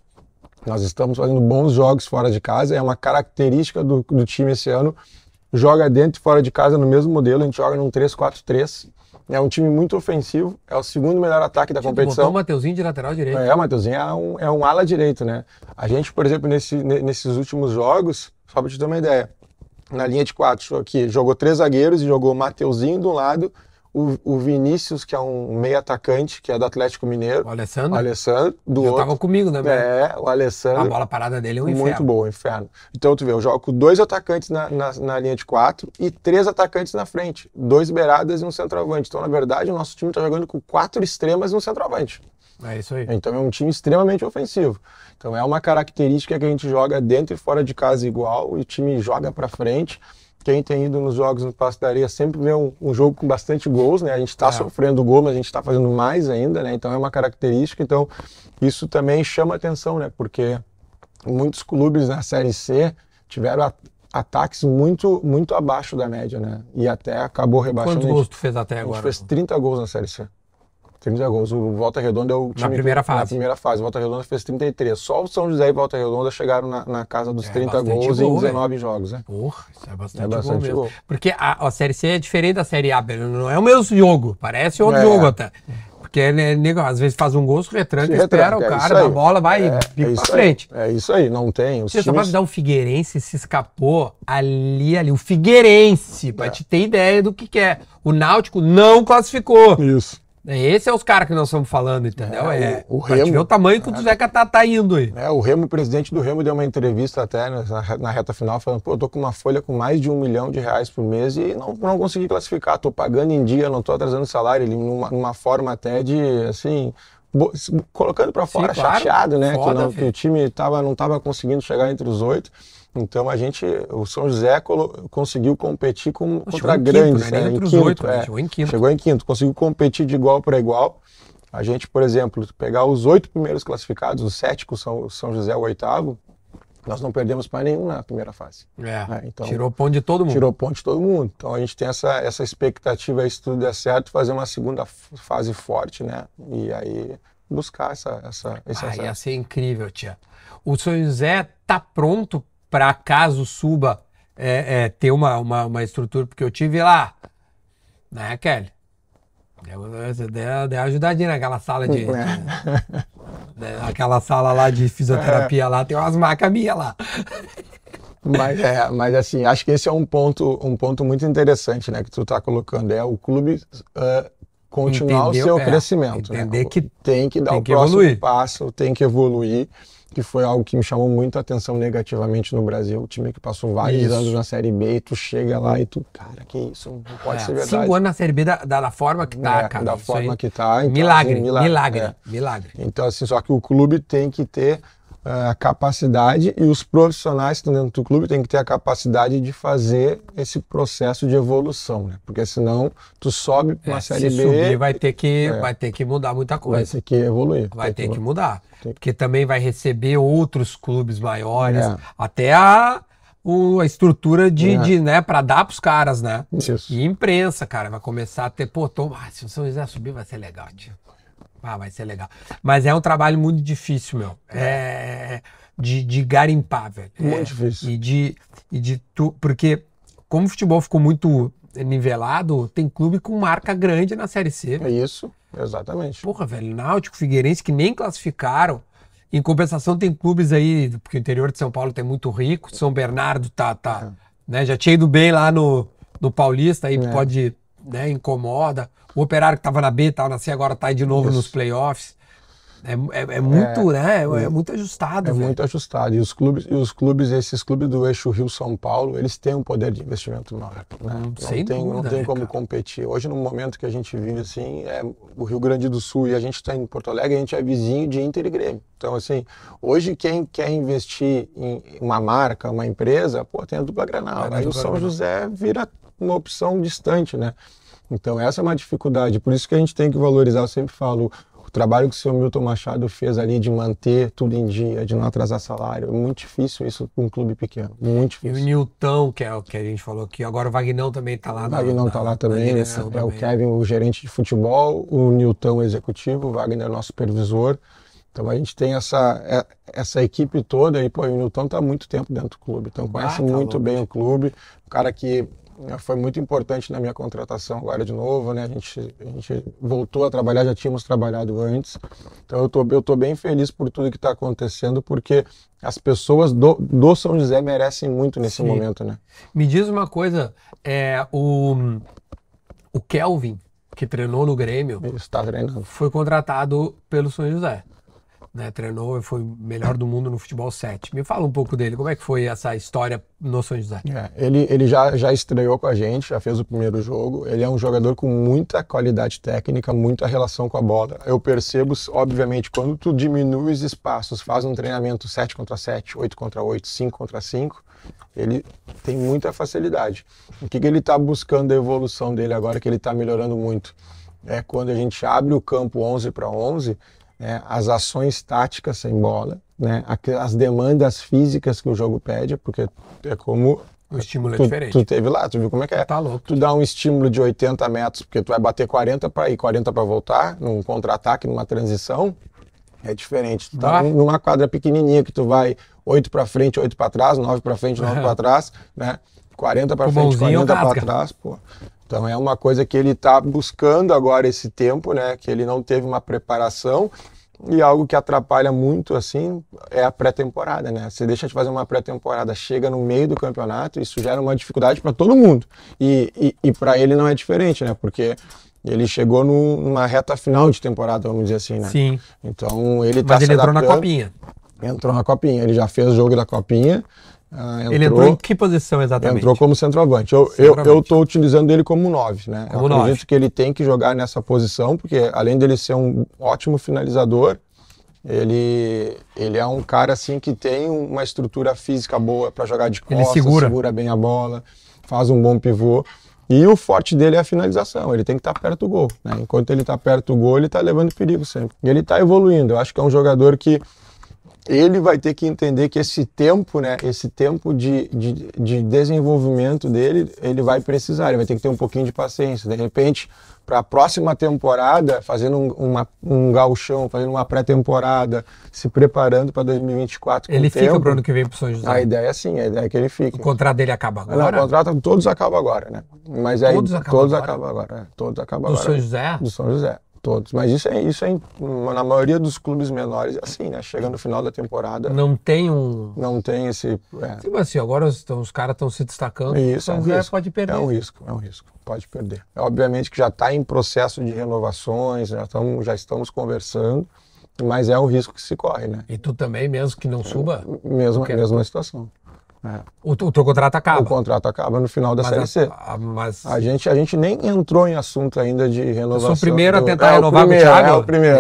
Nós estamos fazendo bons jogos fora de casa, é uma característica do, do time esse ano. Joga dentro e fora de casa no mesmo modelo, a gente joga num 3-4-3. É um time muito ofensivo, é o segundo melhor ataque da Botou competição. o Mateuzinho de lateral direito. É, o Mateuzinho é um, é um ala direito, né? A gente, por exemplo, nesse, ne- nesses últimos jogos, só para te ter uma ideia, na linha de quatro, aqui, jogou três zagueiros e jogou o Mateuzinho de um lado, o, o Vinícius, que é um meio atacante, que é do Atlético Mineiro, O Alessandro o Alessandro, do já outro. tava comigo, né? É, o A Alessandro. bola parada dele é um Muito inferno. bom, inferno. Então tu vê, eu jogo com dois atacantes na, na, na linha de quatro e três atacantes na frente. Dois beiradas e um centroavante. Então, na verdade, o nosso time está jogando com quatro extremas e um centroavante. É isso aí. Então é um time extremamente ofensivo. Então é uma característica que a gente joga dentro e fora de casa igual, e o time joga para frente. Quem tem ido nos jogos no Passo da Areia sempre vê um, um jogo com bastante gols, né? A gente está É. sofrendo gol, mas a gente está fazendo mais ainda, né? Então é uma característica. Então isso também chama atenção, né? Porque muitos clubes na Série C tiveram a- ataques muito muito abaixo da média, né? E até acabou rebaixando. Quantos gols tu fez até a gente agora? fez 30 gols na Série C. 30 gols. O Volta Redonda é o time. que- primeira Na fase. primeira fase. O Volta Redonda fez 33. Só o São José e Volta Redonda chegaram na, na casa dos É 30 bastante gols gol, em 19 jogos, né? Porra, isso é bastante, É bastante gol gol. Porque a, a Série C é diferente da Série A, não é o mesmo jogo, parece outro É. jogo até. Porque, né, nego, às vezes faz um gol, se retranca, Se espera retranca, o é cara, a aí. bola, vai É, e é pra aí. frente. É isso aí, não tem. Os Você só times... pode dar um Figueirense se escapou ali, ali. O Figueirense, pra É. te ter ideia do que, que é. O Náutico não classificou. Isso. Esse é os caras que nós estamos falando, entendeu? É, É, o- o pra te Remo- ver o tamanho que o Zeca tá, tá indo aí. É, o Remo, o presidente do Remo, deu uma entrevista até na, na reta final, falando: pô, eu tô com uma folha com mais de um milhão de reais por mês e não, não consegui classificar, tô pagando em dia, não tô atrasando salário. Ele, numa, numa forma até de, assim, bo- colocando para fora, claro. chateado, né? Foda, que, não- que o time tava, não tava conseguindo chegar entre os oito. Então a gente, o São José conseguiu competir com, contra em quinto, grandes, né? Né? entre Em os quinto, oito, né? é. Chegou em quinto. Chegou em quinto, conseguiu competir de igual para igual. A gente, por exemplo, pegar os oito primeiros classificados, os sete com o São, São José o oitavo, nós não perdemos para nenhum na primeira fase. É, É, então- tirou ponto de todo mundo. Tirou ponto de todo mundo. Então a gente tem essa, essa expectativa aí, se tudo der certo, fazer uma segunda fase forte, né? E aí buscar essa, essa, esse Ah, ia ser incrível, tia. O São José tá pronto para caso suba é, é, ter uma, uma, uma estrutura, porque eu tive lá, né, Kelly? Deu, deu, ajudadinha naquela sala de. É. [laughs] né, aquela sala lá de fisioterapia lá, tem umas macas minhas lá. Mas, é, mas assim, acho que esse é um ponto, um ponto muito interessante, né, que tu está colocando. É o clube uh, continuar Entendeu? o seu é, crescimento. Né? Entender né? que tem que dar o próximo evoluir. passo, tem que evoluir que foi algo que me chamou muito a atenção negativamente no Brasil. O time que passou vários isso. anos na Série B e tu chega lá e tu, cara, que isso, não pode é, ser verdade. Cinco anos na Série B da, da, da forma que tá, é, cara. Da forma que tá. Então, milagre, assim, milagre, milagre, é. milagre. Então, assim, só que o clube tem que ter a capacidade e os profissionais que estão dentro do clube têm que ter a capacidade de fazer esse processo de evolução, né? Porque senão tu sobe para uma é, série se B, subir, vai ter que é, vai ter que mudar muita coisa. Vai ter que evoluir. Vai ter que, que mudar, porque também vai receber outros clubes maiores, é. até a o, a estrutura de, é. de né, para dar para os caras, né? Isso. E imprensa, cara, vai começar a ter, pô, toma, ah, se o São José subir vai ser legal, tio. Ah, vai ser legal. Mas é um trabalho muito difícil, meu. É, é de, de garimpar, velho. Muito é, difícil. E de, e de tu, porque como o futebol ficou muito nivelado, tem clube com marca grande na Série C. É isso, exatamente. Porra, velho, Náutico, Figueirense, que nem classificaram. Em compensação, tem clubes aí, porque o interior de São Paulo tem muito rico, São Bernardo tá, tá é. né, já tinha ido bem lá no, no Paulista, aí é. pode, né, incomoda. O Operário que estava na B, estava na C, agora está de novo Isso. nos playoffs. É, é, é muito, é, né? É, é muito ajustado. É velho. muito ajustado. E os clubes, e os clubes, esses clubes do eixo Rio São Paulo, eles têm um poder de investimento maior. Né? Não, tem, dúvida, não tem né, como cara? competir. Hoje, no momento que a gente vive assim, é o Rio Grande do Sul e a gente está em Porto Alegre, a gente é vizinho de Inter e Grêmio. Então, assim, hoje quem quer investir em uma marca, uma empresa, pô, tem a dupla Granal. Aí o São José vira uma opção distante, né? Então essa é uma dificuldade, por isso que a gente tem que valorizar, eu sempre falo, o trabalho que o senhor Milton Machado fez ali de manter tudo em dia, de não atrasar salário, é muito difícil isso para um clube pequeno, muito difícil. E o Nilton, que é o que a gente falou aqui, agora o Vagnão também está lá. O Vagnão está lá também, né? é o Kevin, o gerente de futebol, o Nilton, o executivo, o Wagner, nosso supervisor. Então a gente tem essa, é, essa equipe toda e, pô, o Nilton está há muito tempo dentro do clube, então conhece ah, tá muito louco. bem o clube, o cara que né, foi muito importante na minha contratação agora de novo, né? A gente, a gente voltou a trabalhar, já tínhamos trabalhado antes. Então eu tô, eu tô bem feliz por tudo que está acontecendo, porque as pessoas do, do São José merecem muito nesse Sim. momento, né? Me diz uma coisa, é, o, o Kelvin, que treinou no Grêmio, está treinando. foi contratado pelo São José né, treinou e foi melhor do mundo no futebol 7. Me fala um pouco dele, como é que foi essa história no São José? É, ele ele já, já estreou com a gente, já fez o primeiro jogo. Ele é um jogador com muita qualidade técnica, muita relação com a bola. Eu percebo, obviamente, quando tu diminui os espaços, faz um treinamento 7 contra 7, 8 contra 8, 5 contra 5, ele tem muita facilidade. O que, que ele está buscando a evolução dele agora, que ele está melhorando muito? É quando a gente abre o campo 11 para 11, né, as ações táticas sem bola, né, as demandas físicas que o jogo pede, porque é como o estímulo é tu, é diferente. Tu teve lá, tu viu como é que é? Tá louco. Tu dá um estímulo de 80 metros, porque tu vai bater 40 para ir, 40 para voltar, num contra-ataque, numa transição, é diferente. Tu tá numa quadra pequenininha que tu vai 8 para frente, 8 para trás, 9 para frente, 9 para trás, né? 40 para frente, 40 para trás, pô. Então é uma coisa que ele está buscando agora esse tempo, né? Que ele não teve uma preparação e algo que atrapalha muito assim é a pré-temporada, né? Você deixa de fazer uma pré-temporada, chega no meio do campeonato, isso gera uma dificuldade para todo mundo. E, e, e para ele não é diferente, né? Porque ele chegou numa reta final de temporada, vamos dizer assim, né? Sim. Então ele está Mas ele entrou na copinha. Entrou na copinha. Ele já fez o jogo da copinha. Ah, entrou, ele entrou em que posição exatamente? Entrou como centroavante. Eu estou utilizando ele como 9, né? Como eu acredito nove. que ele tem que jogar nessa posição, porque além dele ser um ótimo finalizador, ele, ele é um cara assim que tem uma estrutura física boa para jogar de costas, ele segura. segura bem a bola, faz um bom pivô. E o forte dele é a finalização, ele tem que estar tá perto do gol. Né? Enquanto ele está perto do gol, ele está levando perigo sempre. E ele está evoluindo. Eu acho que é um jogador que ele vai ter que entender que esse tempo, né, esse tempo de, de, de, desenvolvimento dele, ele vai precisar, ele vai ter que ter um pouquinho de paciência. De repente, para a próxima temporada, fazendo um, uma, um galchão, fazendo uma pré-temporada, se preparando para 2024. Ele fica para o ano que vem para o São José? A ideia é sim, a ideia é que ele fique. O contrato dele acaba agora? Não, o contrato todos acabam agora, né? Mas aí, todos acabam todos agora? Acabam agora é, todos acabam Do agora. São José? Do São José. Todos. Mas isso é, isso é na maioria dos clubes menores é assim, né? Chega no final da temporada. Não tem um. Não tem esse. É. Sim, mas assim, agora os, os caras estão se destacando. Isso, é um risco. pode perder. É um risco, é um risco. Pode perder. Obviamente que já está em processo de renovações, já, tamo, já estamos conversando, mas é um risco que se corre, né? E tu também, mesmo que não suba? Mesma, mesma situação. É. O, o teu contrato acaba? O contrato acaba no final da mas Série C. A, a, mas... a, gente, a gente nem entrou em assunto ainda de renovação. Eu sou o primeiro a tentar do... renovar é, com o Thiago? É o primeiro.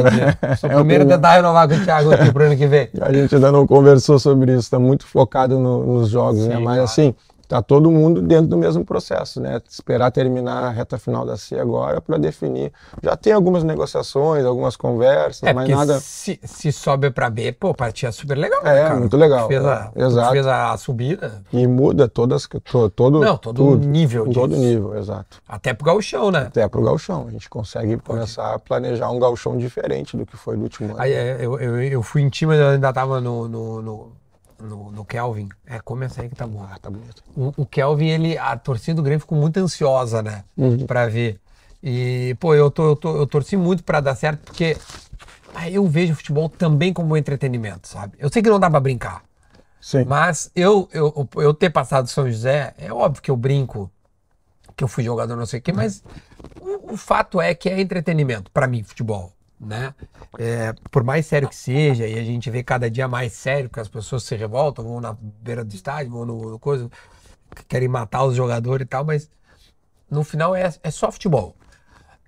Sou o primeiro a tentar renovar com o Thiago aqui pro ano que vem. A gente ainda não conversou sobre isso, está muito focado no, nos jogos, né? Sim, né? Mas claro. assim, Está todo mundo dentro do mesmo processo, né? Esperar terminar a reta final da C agora para definir. Já tem algumas negociações, algumas conversas, é, mas nada. Se, se sobe para B, pô, partia super legal. É, cara. muito legal. Fez a, exato. fez a subida. E muda todas, to, todo. Não, todo tudo, nível disso. Todo nível, exato. Até pro gauchão, né? Até pro gauchão. A gente consegue Pode. começar a planejar um gauchão diferente do que foi no último ano. Aí, é, eu, eu, eu fui em time, eu ainda tava no, no, no no, no Kelvin. É, começa aí que tá bom. Ah, tá bonito. O, o, Kelvin, ele, a torcida do Grêmio ficou muito ansiosa, né? Uhum. Pra ver. E, pô, eu, tô, eu, tô, eu torci muito pra dar certo, porque ah, eu vejo o futebol também como um entretenimento, sabe? Eu sei que não dá pra brincar. Sim. Mas eu, eu, eu ter passado São José, é óbvio que eu brinco, que eu fui jogador não sei o quê, mas o, o fato é que é entretenimento para mim, futebol né? É, por mais sério que seja, e a gente vê cada dia mais sério que as pessoas se revoltam, vão na beira do estádio, vão no, no coisa, querem matar os jogadores e tal, mas no final é, é só futebol.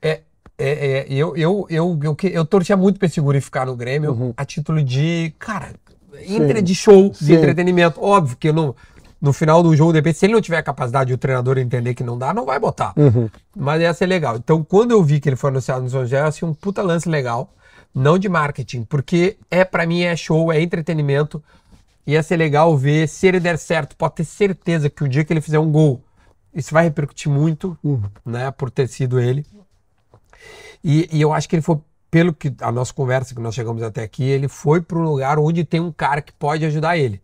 É, é, é, eu, eu, eu, eu, eu torcia muito pra esse guri ficar no Grêmio uhum. a título de, cara, entre de show, Sim. de entretenimento. Óbvio que eu não, no final do jogo, depende, se ele não tiver a capacidade de o treinador entender que não dá, não vai botar. Uhum. Mas ia ser legal. Então, quando eu vi que ele foi anunciado no São José, eu achei um puta lance legal, não de marketing, porque é para mim é show, é entretenimento. Ia ser legal ver se ele der certo. Pode ter certeza que o dia que ele fizer um gol, isso vai repercutir muito, uhum. né, por ter sido ele. E, e eu acho que ele foi pelo que a nossa conversa que nós chegamos até aqui, ele foi para um lugar onde tem um cara que pode ajudar ele,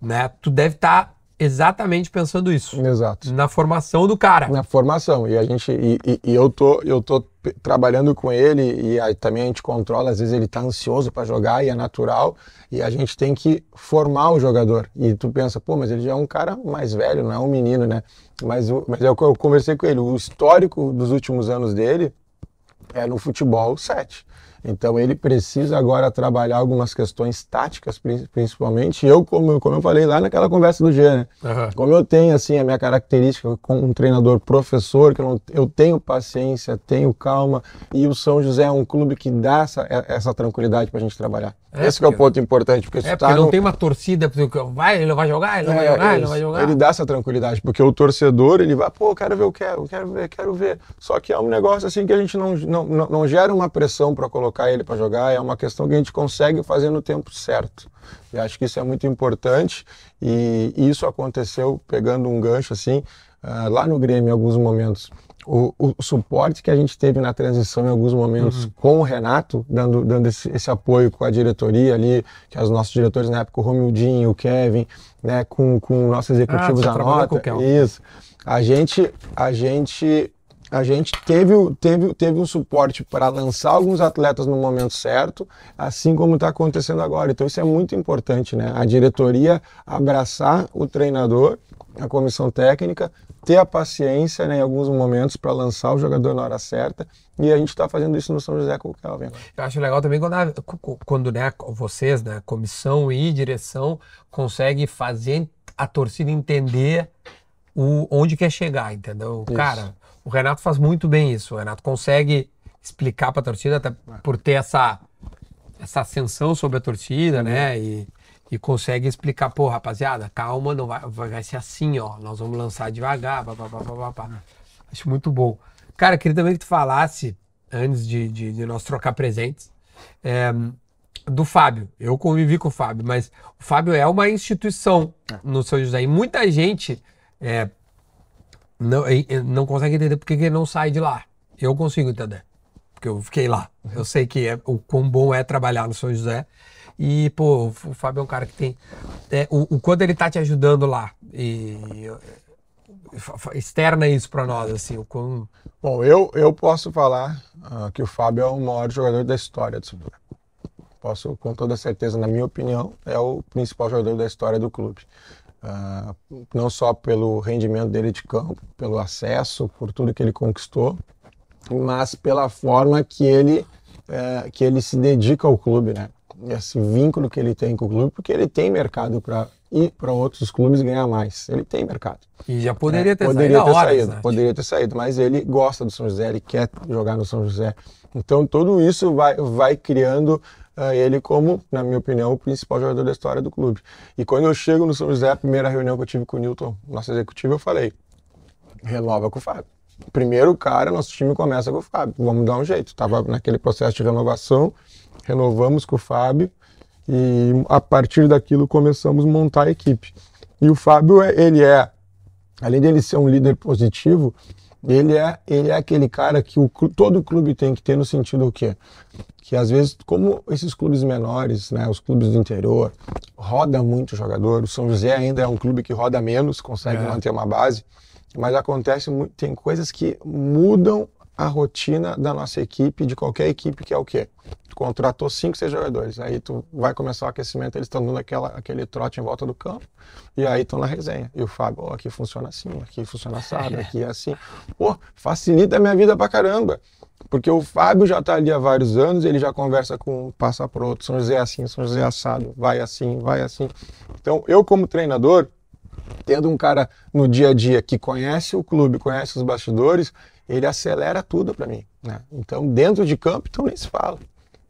né? Tu deve estar tá exatamente pensando isso. Exato. Na formação do cara. Na formação. E a gente e, e, e eu tô eu tô trabalhando com ele e aí também a gente controla, às vezes ele tá ansioso para jogar e é natural, e a gente tem que formar o jogador. E tu pensa, pô, mas ele já é um cara mais velho, não é um menino, né? Mas, mas é eu, eu conversei com ele, o histórico dos últimos anos dele é no futebol 7. Então ele precisa agora trabalhar algumas questões táticas, principalmente. Eu, como, como eu falei lá naquela conversa do G, né? Uhum. Como eu tenho assim a minha característica como um treinador professor, que eu, não, eu tenho paciência, tenho calma, e o São José é um clube que dá essa, essa tranquilidade para a gente trabalhar. É, Esse porque, é o ponto importante. Porque, é, porque tá não no... tem uma torcida, vai, ele não vai jogar, ele não é, vai jogar, ele não vai jogar. Ele dá essa tranquilidade, porque o torcedor, ele vai, pô, quero ver, eu quero, quero ver, quero ver. Só que é um negócio assim que a gente não, não, não, não gera uma pressão para colocar ele para jogar, é uma questão que a gente consegue fazer no tempo certo. E acho que isso é muito importante e isso aconteceu pegando um gancho assim, uh, lá no Grêmio em alguns momentos o, o, suporte que a gente teve na transição em alguns momentos uhum. com o Renato, dando, dando esse, esse, apoio com a diretoria ali, que os nossos diretores na época, o Romildinho, o Kevin, né, com, com nossos executivos ah, da nota. Isso. A gente, a gente, a gente teve, teve, teve um suporte para lançar alguns atletas no momento certo, assim como está acontecendo agora. Então isso é muito importante, né? A diretoria abraçar o treinador, a comissão técnica, ter a paciência né, em alguns momentos para lançar o jogador na hora certa. E a gente está fazendo isso no São José com o Kelvin. Eu acho legal também quando, a, quando né, vocês, né, comissão e direção, conseguem fazer a torcida entender o, onde quer chegar, entendeu? Isso. Cara, o Renato faz muito bem isso. O Renato consegue explicar para a torcida, até por ter essa, essa ascensão sobre a torcida, uhum. né? E, e consegue explicar, pô, rapaziada, calma, não vai, vai ser assim, ó. Nós vamos lançar devagar, papapá. Acho muito bom. Cara, queria também que tu falasse, antes de, de, de nós trocar presentes, é, do Fábio. Eu convivi com o Fábio, mas o Fábio é uma instituição é. no São José. E muita gente é, não, não consegue entender porque ele não sai de lá. Eu consigo entender. Porque eu fiquei lá. Eu sei que é, o quão bom é trabalhar no São José. E, pô, o Fábio é um cara que tem. É, o, o quanto ele tá te ajudando lá. E externa isso para nós, assim, o quão... Bom, eu, eu posso falar uh, que o Fábio é o maior jogador da história do José. Posso, com toda certeza, na minha opinião, é o principal jogador da história do clube. Uh, não só pelo rendimento dele de campo, pelo acesso, por tudo que ele conquistou, mas pela forma que ele, uh, que ele se dedica ao clube, né? Esse vínculo que ele tem com o clube, porque ele tem mercado para ir para outros clubes ganhar mais. Ele tem mercado. E já poderia é, ter poderia saído. Ter saído né? Poderia ter saído, mas ele gosta do São José, ele quer jogar no São José. Então tudo isso vai, vai criando uh, ele como, na minha opinião, o principal jogador da história do clube. E quando eu chego no São José, a primeira reunião que eu tive com o Newton, nosso executivo, eu falei: renova com o Fábio. Primeiro cara, nosso time começa com o Fábio. Vamos dar um jeito. Estava naquele processo de renovação, renovamos com o Fábio e a partir daquilo começamos a montar a equipe. E o Fábio, é, ele é, além dele ser um líder positivo, ele é, ele é aquele cara que o, todo clube tem que ter no sentido o quê? Que às vezes, como esses clubes menores, né, os clubes do interior, roda muito jogador, o São José ainda é um clube que roda menos, consegue é. manter uma base, mas acontece, tem coisas que mudam a rotina da nossa equipe, de qualquer equipe, que é o quê? Tu contratou cinco, seis jogadores, aí tu vai começar o aquecimento, eles estão dando aquela, aquele trote em volta do campo, e aí estão na resenha. E o Fábio, oh, aqui funciona assim, aqui funciona assado, aqui é assim. Pô, facilita a minha vida pra caramba. Porque o Fábio já está ali há vários anos, ele já conversa com passa para outro, São José é assim, São José é assado, vai assim, vai assim. Então, eu como treinador, tendo um cara no dia a dia que conhece o clube, conhece os bastidores, ele acelera tudo para mim. Né? Então, dentro de campo, então nem se fala.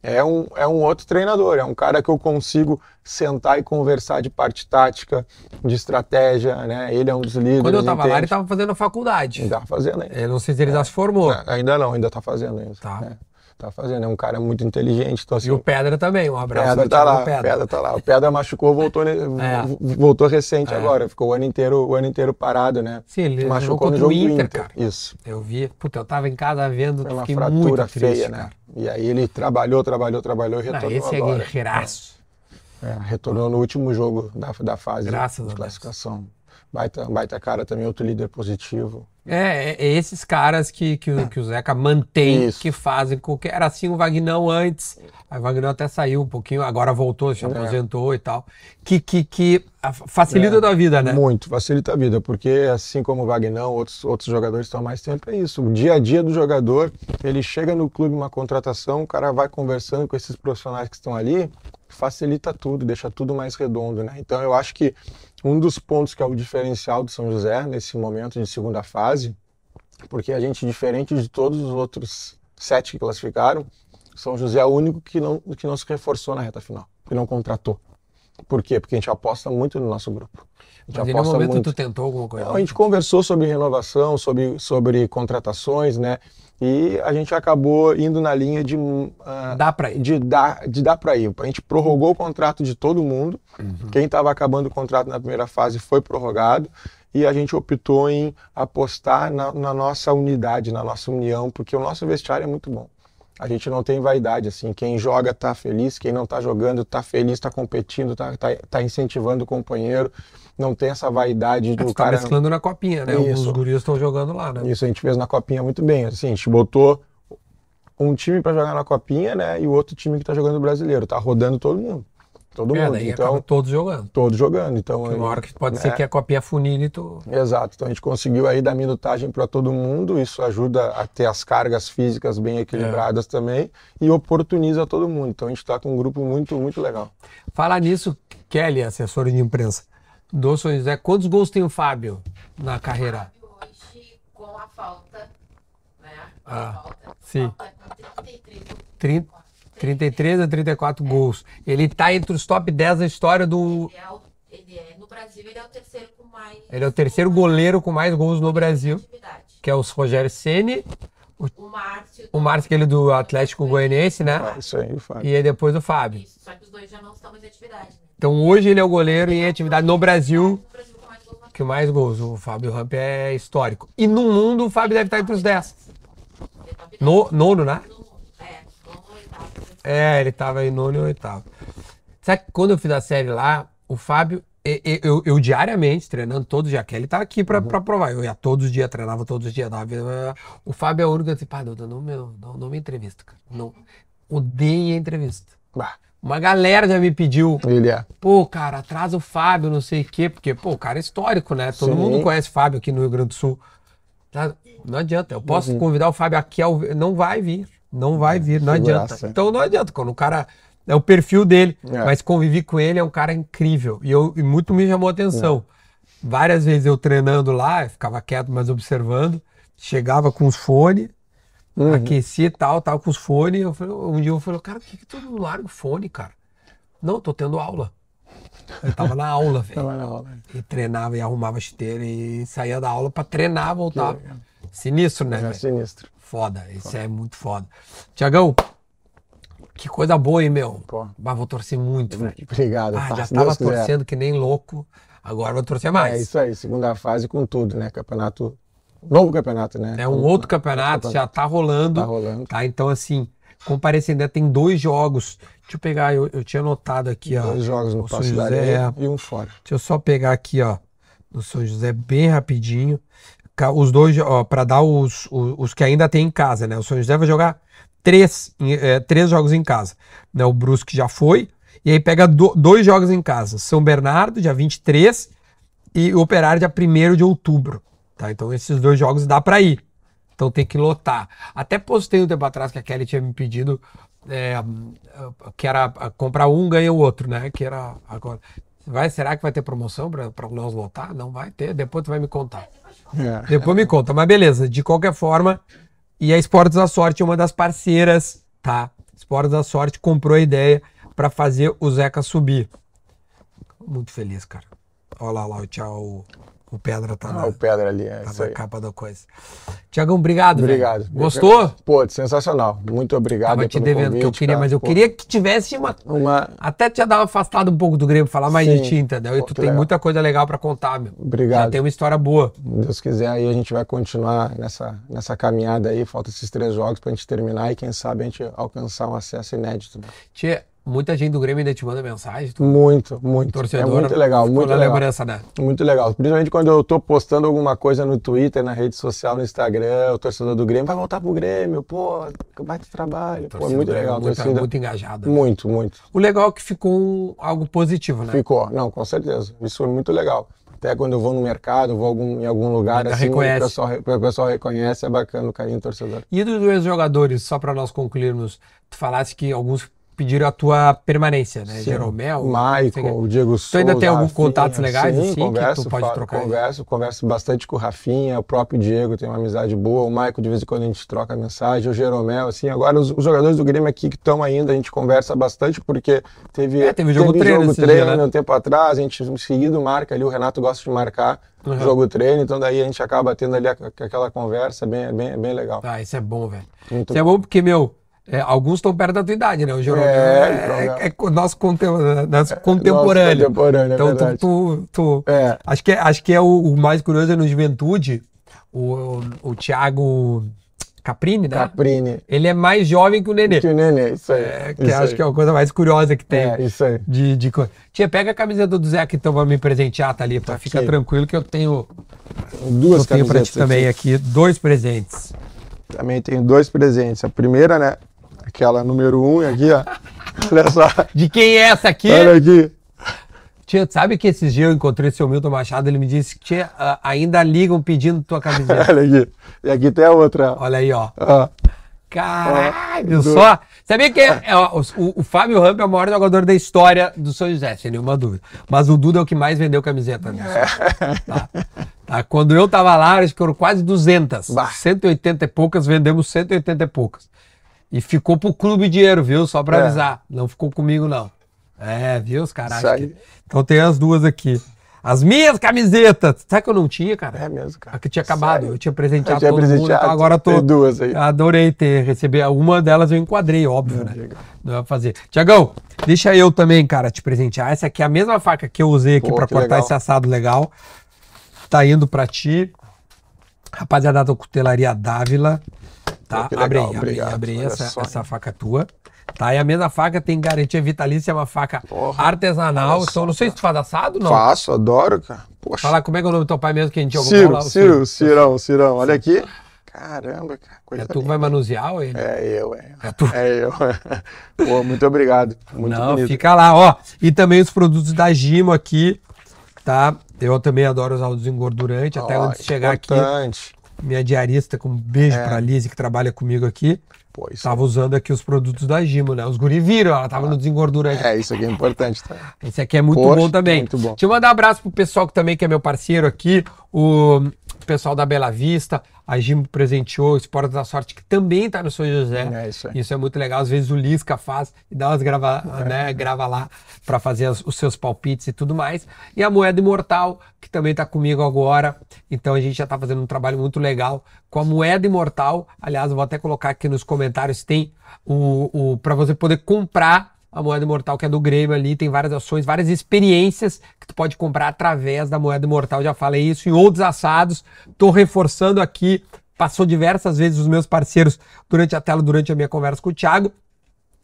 É um, é um outro treinador, é um cara que eu consigo sentar e conversar de parte tática, de estratégia, né? Ele é um dos líderes. Quando eu estava lá, ele estava fazendo a faculdade. Estava fazendo ainda. Eu não sei se ele já se formou. Ainda não, ainda está fazendo ainda. Tá. É tá fazendo. É um cara muito inteligente. Então, assim, e o Pedra também, um abraço. Pedra tá lá, Pedra. Pedra tá lá. O Pedra machucou, voltou, [laughs] é. voltou recente é. agora. Ficou o ano inteiro, o ano inteiro parado, né? Sim, ele machucou no jogo Inter, Inter, cara. Isso. Eu vi, puta, eu tava em casa vendo, Foi uma fratura feia, né? E aí ele trabalhou, trabalhou, trabalhou e retornou Não, esse é agora. é guerreiraço. É, retornou no último jogo da, da fase Graças de classificação. Baita, baita cara também, outro líder positivo. É, é, é esses caras que, que, o, que o Zeca mantém, Isso. que fazem com que. Era assim o Vagnão antes. Aí o Vagnão até saiu um pouquinho, agora voltou, se é. aposentou e tal. Que, que, que facilita é, a tua vida, né? Muito, facilita a vida, porque assim como o Vagnão, outros, outros jogadores estão mais tempo, é isso. O dia a dia do jogador, ele chega no clube, uma contratação, o cara vai conversando com esses profissionais que estão ali, facilita tudo, deixa tudo mais redondo, né? Então eu acho que um dos pontos que é o diferencial do São José nesse momento de segunda fase, porque a gente, diferente de todos os outros sete que classificaram, São José é o único que não, que não se reforçou na reta final, que não contratou. Por quê? Porque a gente aposta muito no nosso grupo. A gente Mas aposta momento muito. tu tentou alguma coisa? Não, a gente conversou sobre renovação, sobre, sobre contratações, né? E a gente acabou indo na linha de uh, dá para ir. De dar, de dar para ir. A gente prorrogou o contrato de todo mundo. Uhum. Quem estava acabando o contrato na primeira fase foi prorrogado e a gente optou em apostar na, na, nossa unidade, na nossa união, porque o nosso vestiário é muito bom. A gente não tem vaidade, assim, quem joga está feliz, quem não está jogando está feliz, está competindo, está tá, tá incentivando o companheiro não tem essa vaidade do tá cara. mesclando na copinha, né? Isso. Os guris estão jogando lá, né? Isso a gente fez na copinha muito bem. Assim, a gente botou um time para jogar na copinha, né? E o outro time que está jogando brasileiro. Tá rodando todo mundo. Todo é, mundo. então, todos jogando. Todos jogando. Então, uma hora que pode né? ser que a copinha funile tu... Exato. Então a gente conseguiu aí dar minutagem para todo mundo. Isso ajuda a ter as cargas físicas bem equilibradas é. também e oportuniza todo mundo. Então a gente está com um grupo muito, muito legal. Falar nisso, Kelly, assessora de imprensa do São José. Quantos gols tem o Fábio na carreira? Hoje, com a falta, né? Com ah, a falta, sim. Falta 33. 30, 33 a 34 é. gols. Ele está entre os top 10 da história do. Ele é, o, ele é, no Brasil, ele é o terceiro com mais. Ele é o terceiro goleiro com mais gols no Brasil. Que é o Rogério Ceni. O, o Márcio. O Márcio, aquele do Atlético Goianiense, né? Ah, isso aí, o Fábio. E aí depois o Fábio. Isso, só que os dois já não estão mais em atividade. Né? Então hoje ele é o goleiro em atividade no Brasil que mais gols. O Fábio Ramp é histórico. E no mundo o Fábio deve estar entre os 10. No, nono, né? É, ele estava em nono e oitavo. Sabe que quando eu fiz a série lá, o Fábio, e- e- eu, eu diariamente, treinando todos os dias, a Kelly tá aqui Uhum. pra, pra provar. Eu ia todos os dias, treinava todos os dias. dava- O Fábio é o único que eu disse, pá, Duda, não, me- não, não me entrevista, cara. Não. Odeio a entrevista. Bah, Uma galera já me pediu, ele é. pô, cara, traz o Fábio, não sei o quê, porque, pô, o cara é histórico, né? Todo Sim. mundo conhece o Fábio aqui no Rio Grande do Sul. Tá? Não adianta, eu posso Uhum. convidar o Fábio aqui, ao... não vai vir, não vai vir, não Figuraça. adianta. Então não adianta, quando o cara, é o perfil dele, É. mas convivi com ele, é um cara incrível, e, eu, e muito me chamou a atenção. É. Várias vezes eu treinando lá, eu ficava quieto, mas observando, chegava com os fones, Uhum. aquecia e tal, tava com os fones. Eu falei, um dia eu falei, cara, por que, que tu não larga o fone, cara? Não, tô tendo aula. Eu tava na aula, velho. Tava na aula. E treinava e arrumava chuteira e saía da aula pra treinar, voltava. Que. Sinistro, né, É sinistro. Foda, isso é muito foda. Tiagão, que coisa boa, hein, meu? Pô. Mas vou torcer muito, velho. Obrigado. Ah, tá? já tava Deus quiser. torcendo que nem louco, agora vou torcer mais. É isso aí, segunda fase com tudo, né? Campeonato. Novo campeonato, né? É um outro campeonato, já tá rolando. Tá rolando. Tá, então assim, comparecer ainda tem dois jogos. Deixa eu pegar, eu, eu tinha anotado aqui, ó. Dois jogos no Passo José. E um fora. Deixa eu só pegar aqui, ó, no São José bem rapidinho. Os dois, para dar os, os, os que ainda tem em casa, né? O São José vai jogar três, é, três jogos em casa. Né? O Brusque já foi. E aí pega do- dois jogos em casa. São Bernardo, dia 23, e o Operário, dia 1 de outubro. Tá? Então esses dois jogos dá para ir. Então tem que lotar. Até postei um tempo atrás que a Kelly tinha me pedido é, que era comprar um ganha o outro, né? Que era agora. Vai, será que vai ter promoção para nós lotar? Não vai ter. Depois tu vai me contar. É. Depois me conta. Mas beleza. De qualquer forma, e a Esportes da Sorte é uma das parceiras, tá? Esportes da Sorte comprou a ideia para fazer o Zeca subir. Muito feliz, cara. Olha lá, lá tchau. O Pedra tá, Ah, na, o Pedra ali, é tá isso na aí. capa da coisa. Tiagão, obrigado. velho. Obrigado. Gostou? Pô, sensacional. Muito obrigado Tava te devendo que eu convite, queria, cara. mas eu Pô, queria que tivesse uma. Uma... Até te dar uma afastada um pouco do Grêmio, falar mais de Sim. ti, entendeu? E tu tem legal. muita coisa legal pra contar, meu. Já Obrigado. tem uma história boa. Se Deus quiser, aí a gente vai continuar nessa, nessa caminhada aí. Falta esses três jogos pra gente terminar e quem sabe a gente alcançar um acesso inédito. né? Tia, muita gente do Grêmio ainda te manda mensagem. Tu, Muito, muito. torcedor. é muito legal, muito legal. lembrança, né? Muito legal. Principalmente quando eu tô postando alguma coisa no Twitter, na rede social, no Instagram, o torcedor do Grêmio vai voltar pro Grêmio, pô, baita trabalho. Pô, muito Grêmio, legal. Muito, torcida- muito engajada. muito, muito. O legal é que ficou algo positivo, né? Ficou, não, com certeza. Isso foi muito legal. Até quando eu vou no mercado, vou algum- em algum lugar, Ainda assim, reconhece. O, pessoal, o pessoal reconhece, é bacana o carinho do torcedor. E dos dois jogadores, só pra nós concluirmos, tu falasse que alguns pediram a tua permanência, né? Sim. Jeromel. Michael, o Diego Souza. ainda tem alguns contatos legais, sim, assim, que converso, tu pode trocar? Converso, converso bastante com o Rafinha, o próprio Diego tem uma amizade boa, o Michael de vez em quando a gente troca mensagem, o Jeromel, assim, agora os, os jogadores do Grêmio aqui que estão ainda, a gente conversa bastante porque teve, É, teve jogo treino jogo treino dia, né? um tempo atrás, a gente seguido marca ali, o Renato gosta de marcar Uhum. jogo treino, então daí a gente acaba tendo ali aquela conversa bem, bem, bem legal. Ah, isso é bom, velho. Muito Isso é bom porque, meu, é, alguns estão perto da tua idade, né? O Jeromel É, é, Jeromel. é, nosso, conte, nosso contemporâneo. Nosso contemporâneo, é então, tu, tu, tu- É. acho que, é- acho que é o, o mais curioso é no Juventude, o, o, o Thiago Caprini, né? Caprini, Ele é mais jovem que o Nenê. que o Nenê, isso aí. É, que acho aí. que é a coisa mais curiosa que tem. É, isso aí. De, de. Tia, pega a camiseta do Zé aqui então pra me presentear, tá ali. Tá? Fica tranquilo que eu tenho, Duas eu tenho pra ti também aqui dois presentes. Também tenho dois presentes. A primeira, né? Aquela número um, e aqui, ó. [laughs] Olha só. De quem é essa aqui? Olha aqui. Tia, sabe que esses dias eu encontrei o seu Milton Machado, ele me disse que tia, ah, ainda ligam pedindo tua camiseta. [laughs] Olha aqui. E aqui tem a outra. Olha aí, ó. Ó. Caralho, Ó, só. Sabia que é, é, ó, o, o Fábio Ramp é o maior jogador da história do São José, sem nenhuma dúvida. Mas o Duda é o que mais vendeu camiseta. Né? Tá. Tá, Quando eu tava lá, acho que foram quase 200. Bah. 180 e poucas, vendemos 180 e poucas. E ficou pro clube dinheiro, viu? Só pra É. avisar. Não ficou comigo, não. É, viu, os caras? Que- Então tem as duas aqui. As minhas camisetas. Sabe que eu não tinha, cara? É mesmo, cara. A que tinha acabado. Sério? Eu tinha presenteado Eu tinha todo mundo, presenteado, então agora tô. tem duas aí. Adorei ter receber. Uma delas eu enquadrei, óbvio, né? legal. Não vai fazer. Tiagão, deixa eu também, cara, te presentear. Essa aqui é a mesma faca que eu usei aqui que cortar legal. esse assado legal. Tá indo pra ti. Rapaziada da Cutelaria Dávila. Tá? Pô, abre legal, aí, abre aí, obrigado. abre aí. Olha Essa, só. essa faca tua. Tá, e a mesma faca tem garantia vitalícia, é uma faca Porra, artesanal. Então, não sei se tu faz assado, não. Faço, adoro, cara. Poxa. Fala como é que é o nome do teu pai mesmo que a gente jogou Ciro, bola? O Ciro, Cirão, Cirão. Olha aqui. Caramba, cara. Coisa É tu que vai manusear ele? É eu, é. É tu. É eu. [laughs] Pô, muito obrigado. Muito não, bonito. fica lá, ó. E também os produtos da Gimo aqui, tá? Eu também adoro usar o desengordurante. Até antes de chegar aqui. Minha diarista, com um beijo É. pra Lise, que trabalha comigo aqui, Pô, tava usando aqui os produtos da Gimo, né? Os guri viram, ela tava no desengordurante. é, isso aqui é importante, tá? Esse aqui é muito Poxa, bom também. muito bom. Deixa eu mandar um abraço pro pessoal que também que é meu parceiro aqui, o pessoal da Bela Vista, a Gimo presenteou, o Esporte da Sorte, que também tá no São José. É isso aí. Isso é muito legal. Às vezes o Lisca faz e dá umas grava, né, grava lá para fazer as- os seus palpites e tudo mais. E a Moeda Imortal, que também tá comigo agora. Então a gente já tá fazendo um trabalho muito legal com a Moeda Imortal. Aliás, vou até colocar aqui nos comentários, tem o, o para você poder comprar a moeda imortal que é do Grêmio ali, tem várias ações, várias experiências que tu pode comprar através da moeda imortal. Já falei isso em outros assados. Tô reforçando aqui. Passou diversas vezes os meus parceiros durante a tela, durante a minha conversa com o Thiago.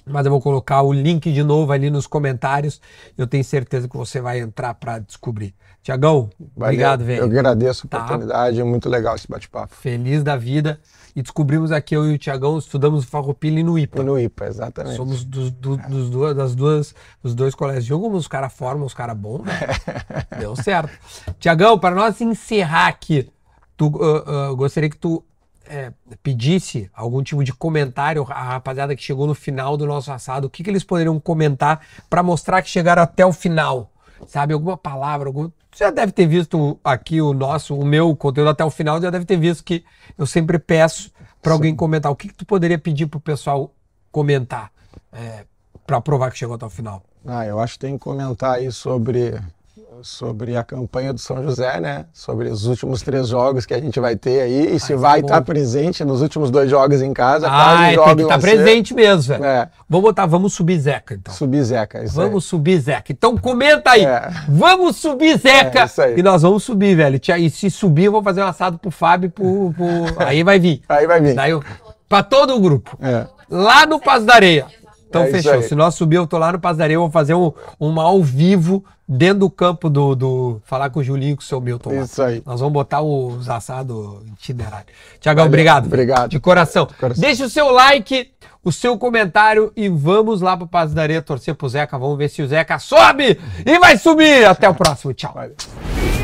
Mas eu vou colocar o link de novo ali nos comentários. Eu tenho certeza que você vai entrar para descobrir. Tiagão, obrigado, Eu velho. agradeço a Tá. oportunidade, é muito legal esse bate-papo. Feliz da vida. E descobrimos aqui, eu e o Tiagão, estudamos Farroupilha e no IPA. E no IPA, exatamente. Somos dos, do- dos duas, das duas, dos dois colégios. Como os caras formam os caras bons? né? [laughs] Deu certo. Tiagão, para nós encerrar aqui, tu, ah, ah, gostaria que tu é, pedisse algum tipo de comentário à rapaziada que chegou no final do nosso assado. O que, que eles poderiam comentar para mostrar que chegaram até o final? Sabe, alguma palavra, algum... Já deve ter visto aqui o nosso, o meu conteúdo até o final, já deve ter visto que eu sempre peço para alguém comentar. O que, que tu poderia pedir pro pessoal comentar é, para provar que chegou até o final? Ah, eu acho que tem que comentar aí sobre, sobre a campanha do São José, né? Sobre os últimos três jogos que a gente vai ter aí. E se Ah, vai estar presente nos últimos dois jogos em casa, Ah, tem que estar você, presente mesmo, velho. É, Vamos botar, vamos subir Zeca, então. subir Zeca. Isso aí. Vamos subir Zeca. Então comenta aí. É. Vamos subir Zeca. É, isso aí. E nós vamos subir, velho. E se subir, eu vou fazer um assado pro Fábio. Pro, pro- [laughs] Aí vai vir. Aí vai vir. Daí eu... Pra todo o grupo. É. Lá no Passo da Areia. Então É fechou. Se nós subir, eu tô lá no. Eu vou fazer um, um ao vivo dentro do campo do. do- falar com o Julinho e com o seu Milton. lá. Isso aí. Nós vamos botar os assados itinerário. Tiagão, obrigado. obrigado. De coração. coração. Deixa o seu like, o seu comentário e vamos lá pro Passo da Areia torcer pro Zeca. Vamos ver se o Zeca sobe e vai subir. Até o próximo. Tchau. Valeu.